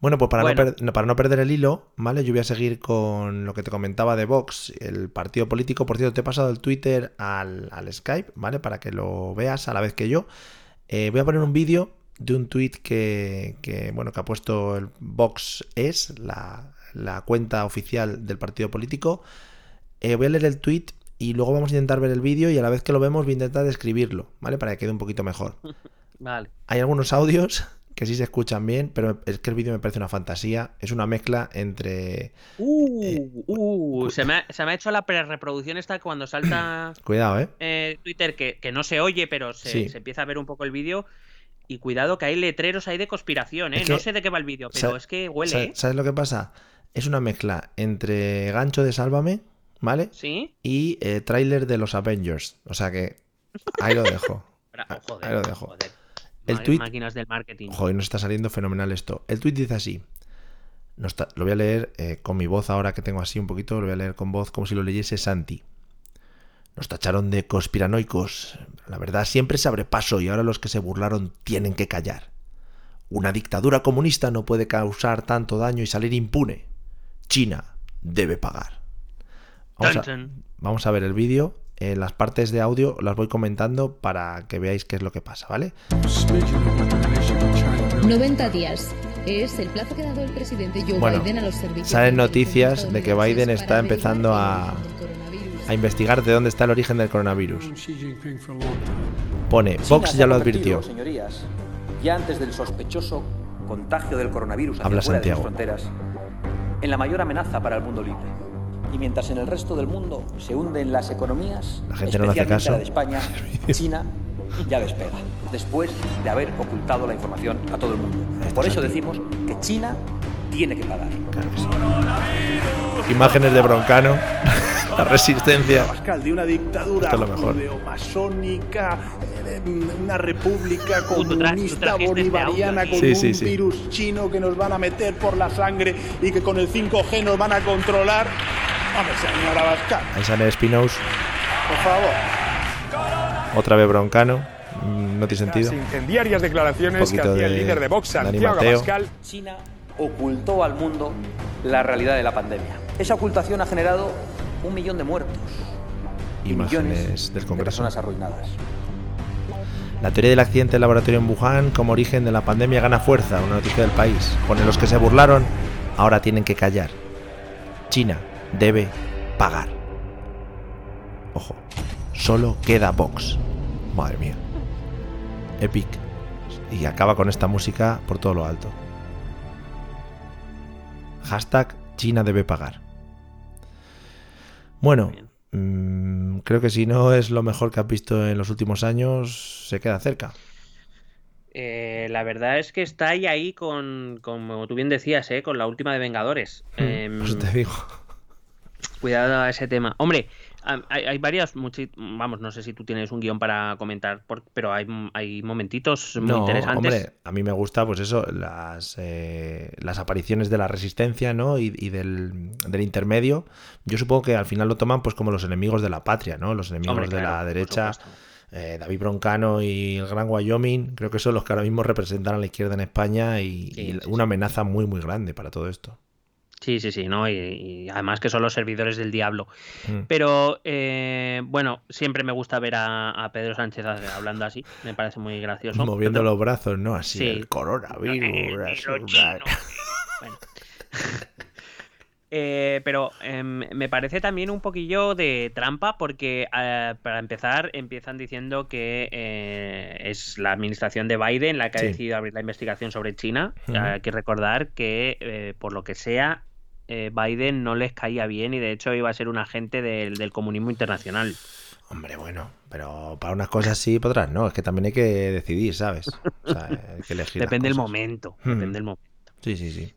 Bueno, pues para, Bueno. No para no perder el hilo, ¿vale? Yo voy a seguir con lo que te comentaba de Vox, el partido político. Por cierto, te he pasado el Twitter al, al Skype, ¿vale? Para que lo veas a la vez que yo. Eh, voy a poner un vídeo de un tweet que, que, bueno, que ha puesto el Vox es, la, la cuenta oficial del partido político. Eh, voy a leer el tweet y luego vamos a intentar ver el vídeo y a la vez que lo vemos voy a intentar describirlo, ¿vale? Para que quede un poquito mejor. Vale. Hay algunos audios que sí se escuchan bien, pero es que el vídeo me parece una fantasía. Es una mezcla entre. Uh, uh, se, me ha, se me ha hecho la prereproducción esta cuando salta Cuidado, ¿eh? eh, Twitter, que, que no se oye, pero se, Sí. se empieza a ver un poco el vídeo. Y cuidado que hay letreros ahí de conspiración, ¿eh? Es no sé de qué va el vídeo, pero es que huele, ¿eh? ¿Sabes lo que pasa? Es una mezcla entre gancho de Sálvame, ¿vale? ¿Sí? Y eh, tráiler de los Avengers. O sea que ahí lo dejo. Ah, joder, ahí lo dejo. joder. El Máquinas del marketing. Joder, nos está saliendo fenomenal esto. El tweet dice así. No está- lo voy a leer eh, con mi voz ahora que tengo así un poquito, lo voy a leer con voz como si lo leyese Santi. Nos tacharon de conspiranoicos. La verdad siempre se abre paso y ahora los que se burlaron tienen que callar. Una dictadura comunista no puede causar tanto daño y salir impune. China debe pagar. Vamos, a, vamos a ver el vídeo. En las partes de audio las voy comentando para que veáis qué es lo que pasa, ¿vale? 90 días. Es el plazo que ha dado el presidente Joe Bueno, Biden a los servicios. Salen noticias de que Biden está empezando a, a investigar de dónde está el origen del coronavirus. Pone, Vox ya lo advirtió. Señorías, ya antes del sospechoso contagio del coronavirus hacia Habla fuera Santiago. de sus fronteras, en la mayor amenaza para el mundo libre. Y mientras en el resto del mundo se hunden las economías, La gente no le hace especialmente caso. la de España, China ya despega, después de haber ocultado la información a todo el mundo. Por eso decimos que China tiene que pagar. Claro que sí. Imágenes de Broncano, la resistencia. Pascal, de una dictadura Esto es lo mejor. masónica una república tú comunista este bolivariana con un Sí, sí, sí. virus chino que nos van a meter por la sangre y que con el 5G nos van a controlar. Hombre, Pascal, Ahí sale Spinoz, por favor. otra vez Broncano. Mm, No tiene sentido. Las incendiarias declaraciones que Un poquito hacía el de líder de Vox, Santiago Mateo. Abascal. China ocultó al mundo la realidad de la pandemia. Esa ocultación ha generado un millón de muertos y Imágenes millones del de Congreso. personas arruinadas. La teoría del accidente del laboratorio en Wuhan como origen de la pandemia gana fuerza, una noticia del país. Pone los que se burlaron, ahora tienen que callar. China debe pagar. Ojo, solo queda Vox. Madre mía. Epic. Y acaba con esta música por todo lo alto. Hashtag China debe pagar. Bueno, mm, creo que si no es lo mejor que has visto en los últimos años, se queda cerca. Eh, la verdad es que está ahí, ahí con, como tú bien decías, ¿eh? con la última de Vengadores. Em, Pues te digo. Cuidado a ese tema. Hombre, hay, hay varias, vamos, no sé si tú tienes un guion para comentar, por- pero hay, hay momentitos muy No, interesantes. hombre, a mí me gusta, pues eso, las, eh, las apariciones de la resistencia, ¿no? Y, y del, del intermedio. Yo supongo que al final lo toman, pues como los enemigos de la patria, ¿no? Los enemigos Hombre, de claro, la derecha. eh, David Broncano y el Gran Wyoming, creo que son los que ahora mismo representan a la izquierda en España y, Sí, y sí, una amenaza muy, muy grande para todo esto. Sí, sí, sí, ¿no? Y, y además que son los servidores del diablo. Mm. Pero, eh, bueno, siempre me gusta ver a, a Pedro Sánchez hablando así, me parece muy gracioso. Moviendo Pero- los brazos, ¿no? Así, Sí. el coronavirus. Eh, chino. Bueno. Eh, pero em, me parece también un poquillo de trampa porque eh, para empezar empiezan diciendo que eh, es la administración de Biden la que Sí. ha decidido abrir la investigación sobre China. Hay que recordar que eh, por lo que sea eh, Biden no les caía bien y de hecho iba a ser un agente del, del comunismo internacional. Hombre, bueno, pero para unas cosas sí, para otras no. Es que también hay que decidir, ¿sabes? O sea, hay que elegir. Depende del momento, Hmm. depende del momento. Sí, sí, sí.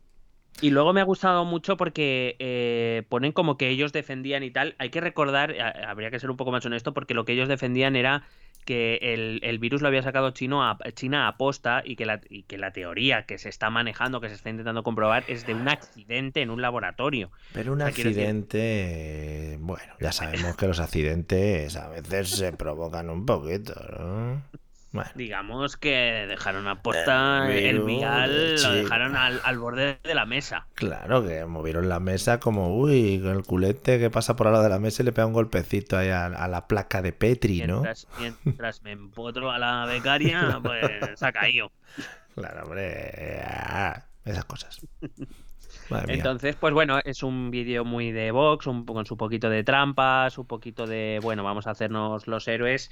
Y luego me ha gustado mucho porque eh, ponen como que ellos defendían y tal. Hay que recordar, habría que ser un poco más honesto, porque lo que ellos defendían era que el, el virus lo había sacado Chino a, China a posta y que, la, y que la teoría que se está manejando, que se está intentando comprobar, es de un accidente en un laboratorio. Pero un O sea, quiero decir- accidente, bueno, ya sabemos que los accidentes a veces se provocan un poquito, ¿no? Bueno, Digamos que dejaron a posta El el vial, de lo dejaron al, al borde de la mesa. claro que movieron la mesa como, uy, con el culete que pasa por al lado de la mesa y le pega un golpecito ahí a, a la placa de Petri, ¿no? Mientras, mientras me empotro a la becaria, pues se ha caído. Claro, hombre, ah, esas cosas. Entonces, pues bueno, es un vídeo muy de Vox, un, con su poquito de trampas, un poquito de, bueno, vamos a hacernos los héroes.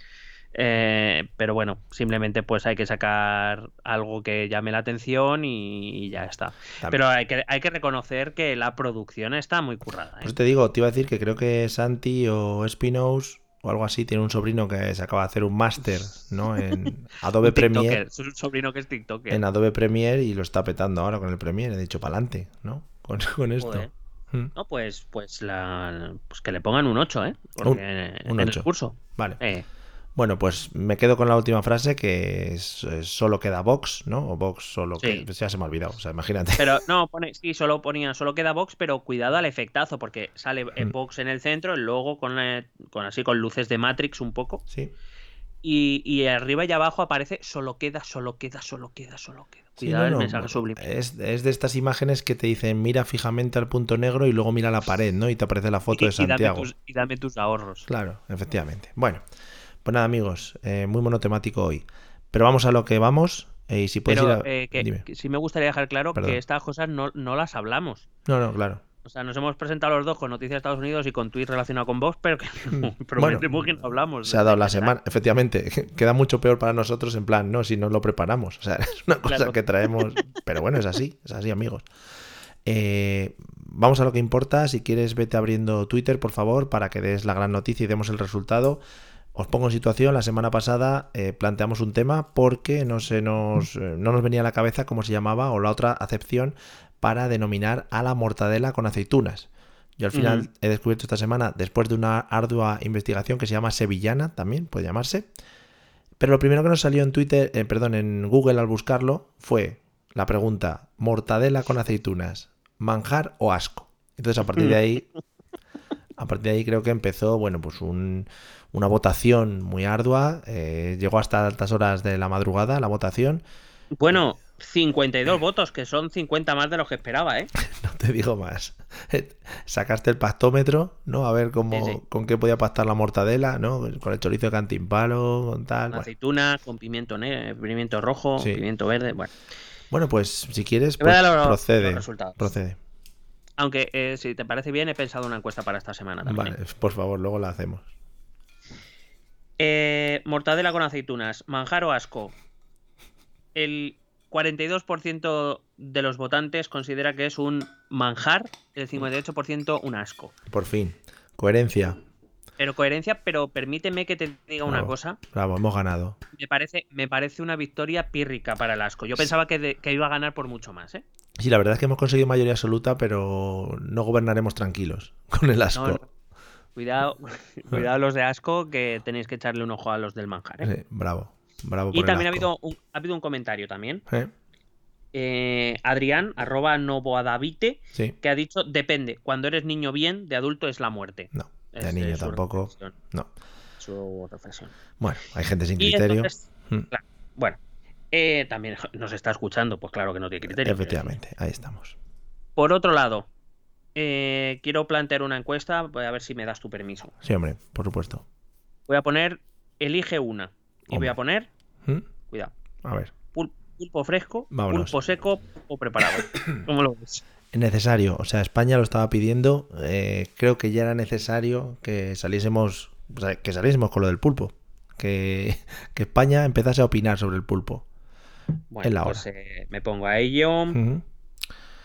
Eh, pero bueno, simplemente pues hay que sacar algo que llame la atención y, y ya está. También. Pero hay que, hay que reconocer que la producción está muy currada. ¿eh? eso te digo, te iba a decir que creo que Santi o Spinoz o algo así tiene un sobrino que se acaba de hacer un máster, ¿no? En Adobe Un Premiere. su sobrino que es TikToker. En Adobe Premiere y lo está petando ahora con el Premiere. He dicho, pa'lante, ¿no? Con, con esto. Joder. Mm, No, pues, pues, la, pues que le pongan un 8, ¿eh? Porque un en 8. el curso. Vale. Eh, Bueno, pues me quedo con la última frase que es, es solo queda Vox, ¿no? O Vox solo Sí. que ya se me ha olvidado, o sea, imagínate. Pero no, pone, sí, solo ponía, solo queda Vox, pero cuidado al efectazo, porque sale eh, Mm. Vox en el centro, el logo con, eh, con así con luces de Matrix un poco, Sí. y, y arriba y abajo aparece solo queda, solo queda, solo queda, solo queda. Sí, Cuidado no, el no, mensaje sublime. Es, es de estas imágenes que te dicen mira fijamente al punto negro y luego mira la pared, ¿no? Y te aparece la foto y, de y dame Santiago. tus, y dame tus ahorros. Claro, efectivamente. Bueno, pues nada, amigos, eh, muy monotemático hoy. Pero vamos a lo que vamos. eh, y si puedes Pero ir a... eh, que, Dime. que sí me gustaría dejar claro Perdón. que estas cosas no, no las hablamos. No, no, claro. O sea, nos hemos presentado los dos con noticias de Estados Unidos y con tweets relacionados con Vox, pero que no, prometemos que no hablamos. Se ha dado la semana, efectivamente. Queda mucho peor para nosotros en plan, no, si no lo preparamos. O sea, es una cosa Claro. que traemos. Pero bueno, es así, es así, amigos. Eh, vamos a lo que importa. Si quieres, vete abriendo Twitter, por favor, para que des la gran noticia y demos el resultado. Os pongo en situación, la semana pasada eh, planteamos un tema porque no, se nos, eh, no nos venía a la cabeza cómo se llamaba o la otra acepción para denominar a la mortadela con aceitunas. Yo al final he descubierto esta semana, después de una ardua investigación que se llama Sevillana, también puede llamarse. Pero lo primero que nos salió en Twitter, eh, perdón, en Google al buscarlo, fue la pregunta: ¿mortadela con aceitunas? ¿Manjar o asco? Entonces, a partir de ahí, a partir de ahí creo que empezó, bueno, pues un- una votación muy ardua. eh, llegó hasta altas horas de la madrugada la votación. Bueno, 52 votos, que son 50 más de los que esperaba, ¿eh? No te digo más. Sacaste el pactómetro, ¿no? A ver cómo, Sí, sí. con qué podía pactar la mortadela, ¿no? Con el chorizo de cantimpalo, con tal. Con Bueno. aceituna, con pimiento, ne- pimiento rojo, Sí. pimiento verde. Bueno, Bueno, pues si quieres, pues, los- procede. los. Procede. aunque eh, si te parece bien, he pensado una encuesta para esta semana también. Vale, ¿eh? por favor, luego la hacemos. Eh, mortadela con aceitunas, manjar o asco. El 42% de los votantes considera que es un manjar, el 58% un asco. Por fin. Coherencia. Pero coherencia, pero permíteme que te diga una cosa. Bravo, hemos ganado. Me parece, me parece una victoria pírrica para el asco. Yo pensaba que, de- que iba a ganar por mucho más, ¿eh? Sí, la verdad es que hemos conseguido mayoría absoluta, pero no gobernaremos tranquilos con el asco. No, no. Cuidado, cuidado los de asco, que tenéis que echarle un ojo a los del manjar. ¿eh? Sí, bravo. Bravo Y el también ha habido, un, ha habido un comentario también. ¿Eh? Eh, Adrián, arroba novoadavite, Sí. que ha dicho, depende, cuando eres niño bien, de adulto es la muerte. No, de Es, niño tampoco. reflexión, No. Su reflexión. Bueno, hay gente sin criterio. entonces, Mm. claro, bueno, eh, también nos está escuchando, pues claro que no tiene criterio. Efectivamente, ahí estamos. Por otro lado, eh, quiero plantear una encuesta, voy a ver si me das tu permiso. Sí, hombre, por supuesto. Voy a poner, elige una. Y voy a poner, ¿Mm? cuidado, A ver. pul- pulpo fresco, Vámonos. pulpo seco o preparado. ¿Cómo lo ves? Es necesario, o sea, España lo estaba pidiendo. eh, creo que ya era necesario que saliésemos, que saliésemos con lo del pulpo. Que, que España empezase a opinar sobre el pulpo. Bueno, Es la pues hora. eh, me pongo a ello.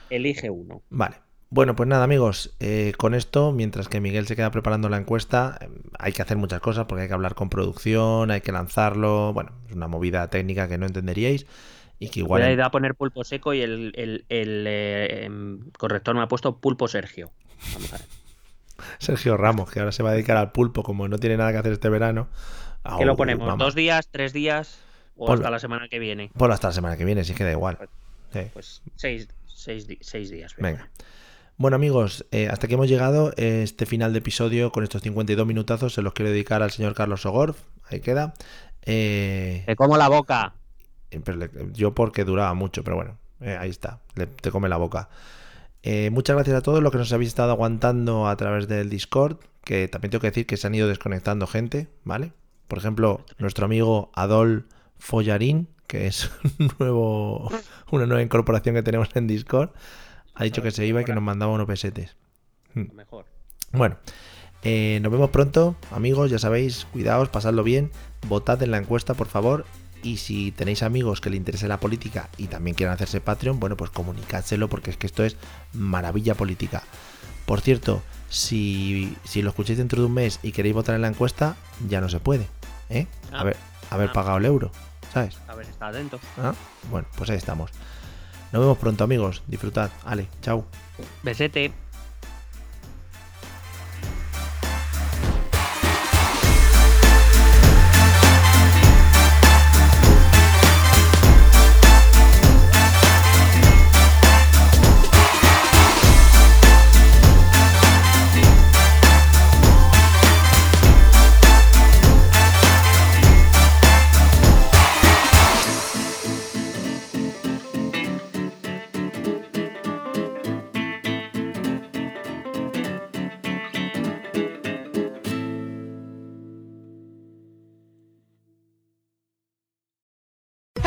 Elige uno. Vale. Bueno, pues nada, amigos, eh, con esto, mientras que Miguel se queda preparando la encuesta, eh, hay que hacer muchas cosas porque hay que hablar con producción, hay que lanzarlo. Bueno, es una movida técnica que no entenderíais y que igual. Voy a ir a poner pulpo seco y el, el- el, eh, em, corrector me ha puesto pulpo Sergio. Vamos a ver. Sergio Ramos, que ahora se va a dedicar al pulpo, como no tiene nada que hacer este verano. ¿Qué lo ponemos? mamá. ¿Dos días? ¿Tres días? ¿O hasta la semana que viene? Ponlo hasta la semana que viene, si queda igual. Sí. Pues seis, seis, seis días. Venga. Bueno amigos, eh, hasta aquí hemos llegado. Este final de episodio con estos 52 minutazos se los quiero dedicar al señor Carlos Sogorf. Ahí queda. Eh, Te como la boca. pero le- yo porque duraba mucho, pero bueno, eh, ahí está. Le- te come la boca. Eh, muchas gracias a todos los que nos habéis estado aguantando a través del Discord. Que también tengo que decir que se han ido desconectando gente, ¿vale? Por ejemplo, nuestro amigo Adol Follarín, que es un nuevo, una nueva incorporación que tenemos en Discord, ha dicho que se iba y que nos mandaba unos pesetes. Lo mejor. Bueno, eh, nos vemos pronto, amigos. Ya sabéis, cuidaos, pasadlo bien. Votad en la encuesta, por favor. Y si tenéis amigos que le interese la política y también quieran hacerse Patreon, bueno, pues comunicádselo porque es que esto es maravilla política. Por cierto, si, si lo escucháis dentro de un mes y queréis votar en la encuesta, ya no se puede. ¿eh? Ah. Haber, haber Ah. pagado el euro, ¿sabes? A ver, está atento. ¿Ah? Bueno, pues ahí estamos. Nos vemos pronto, amigos. Disfrutad. Ale, chao. Besete.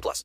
18 plus.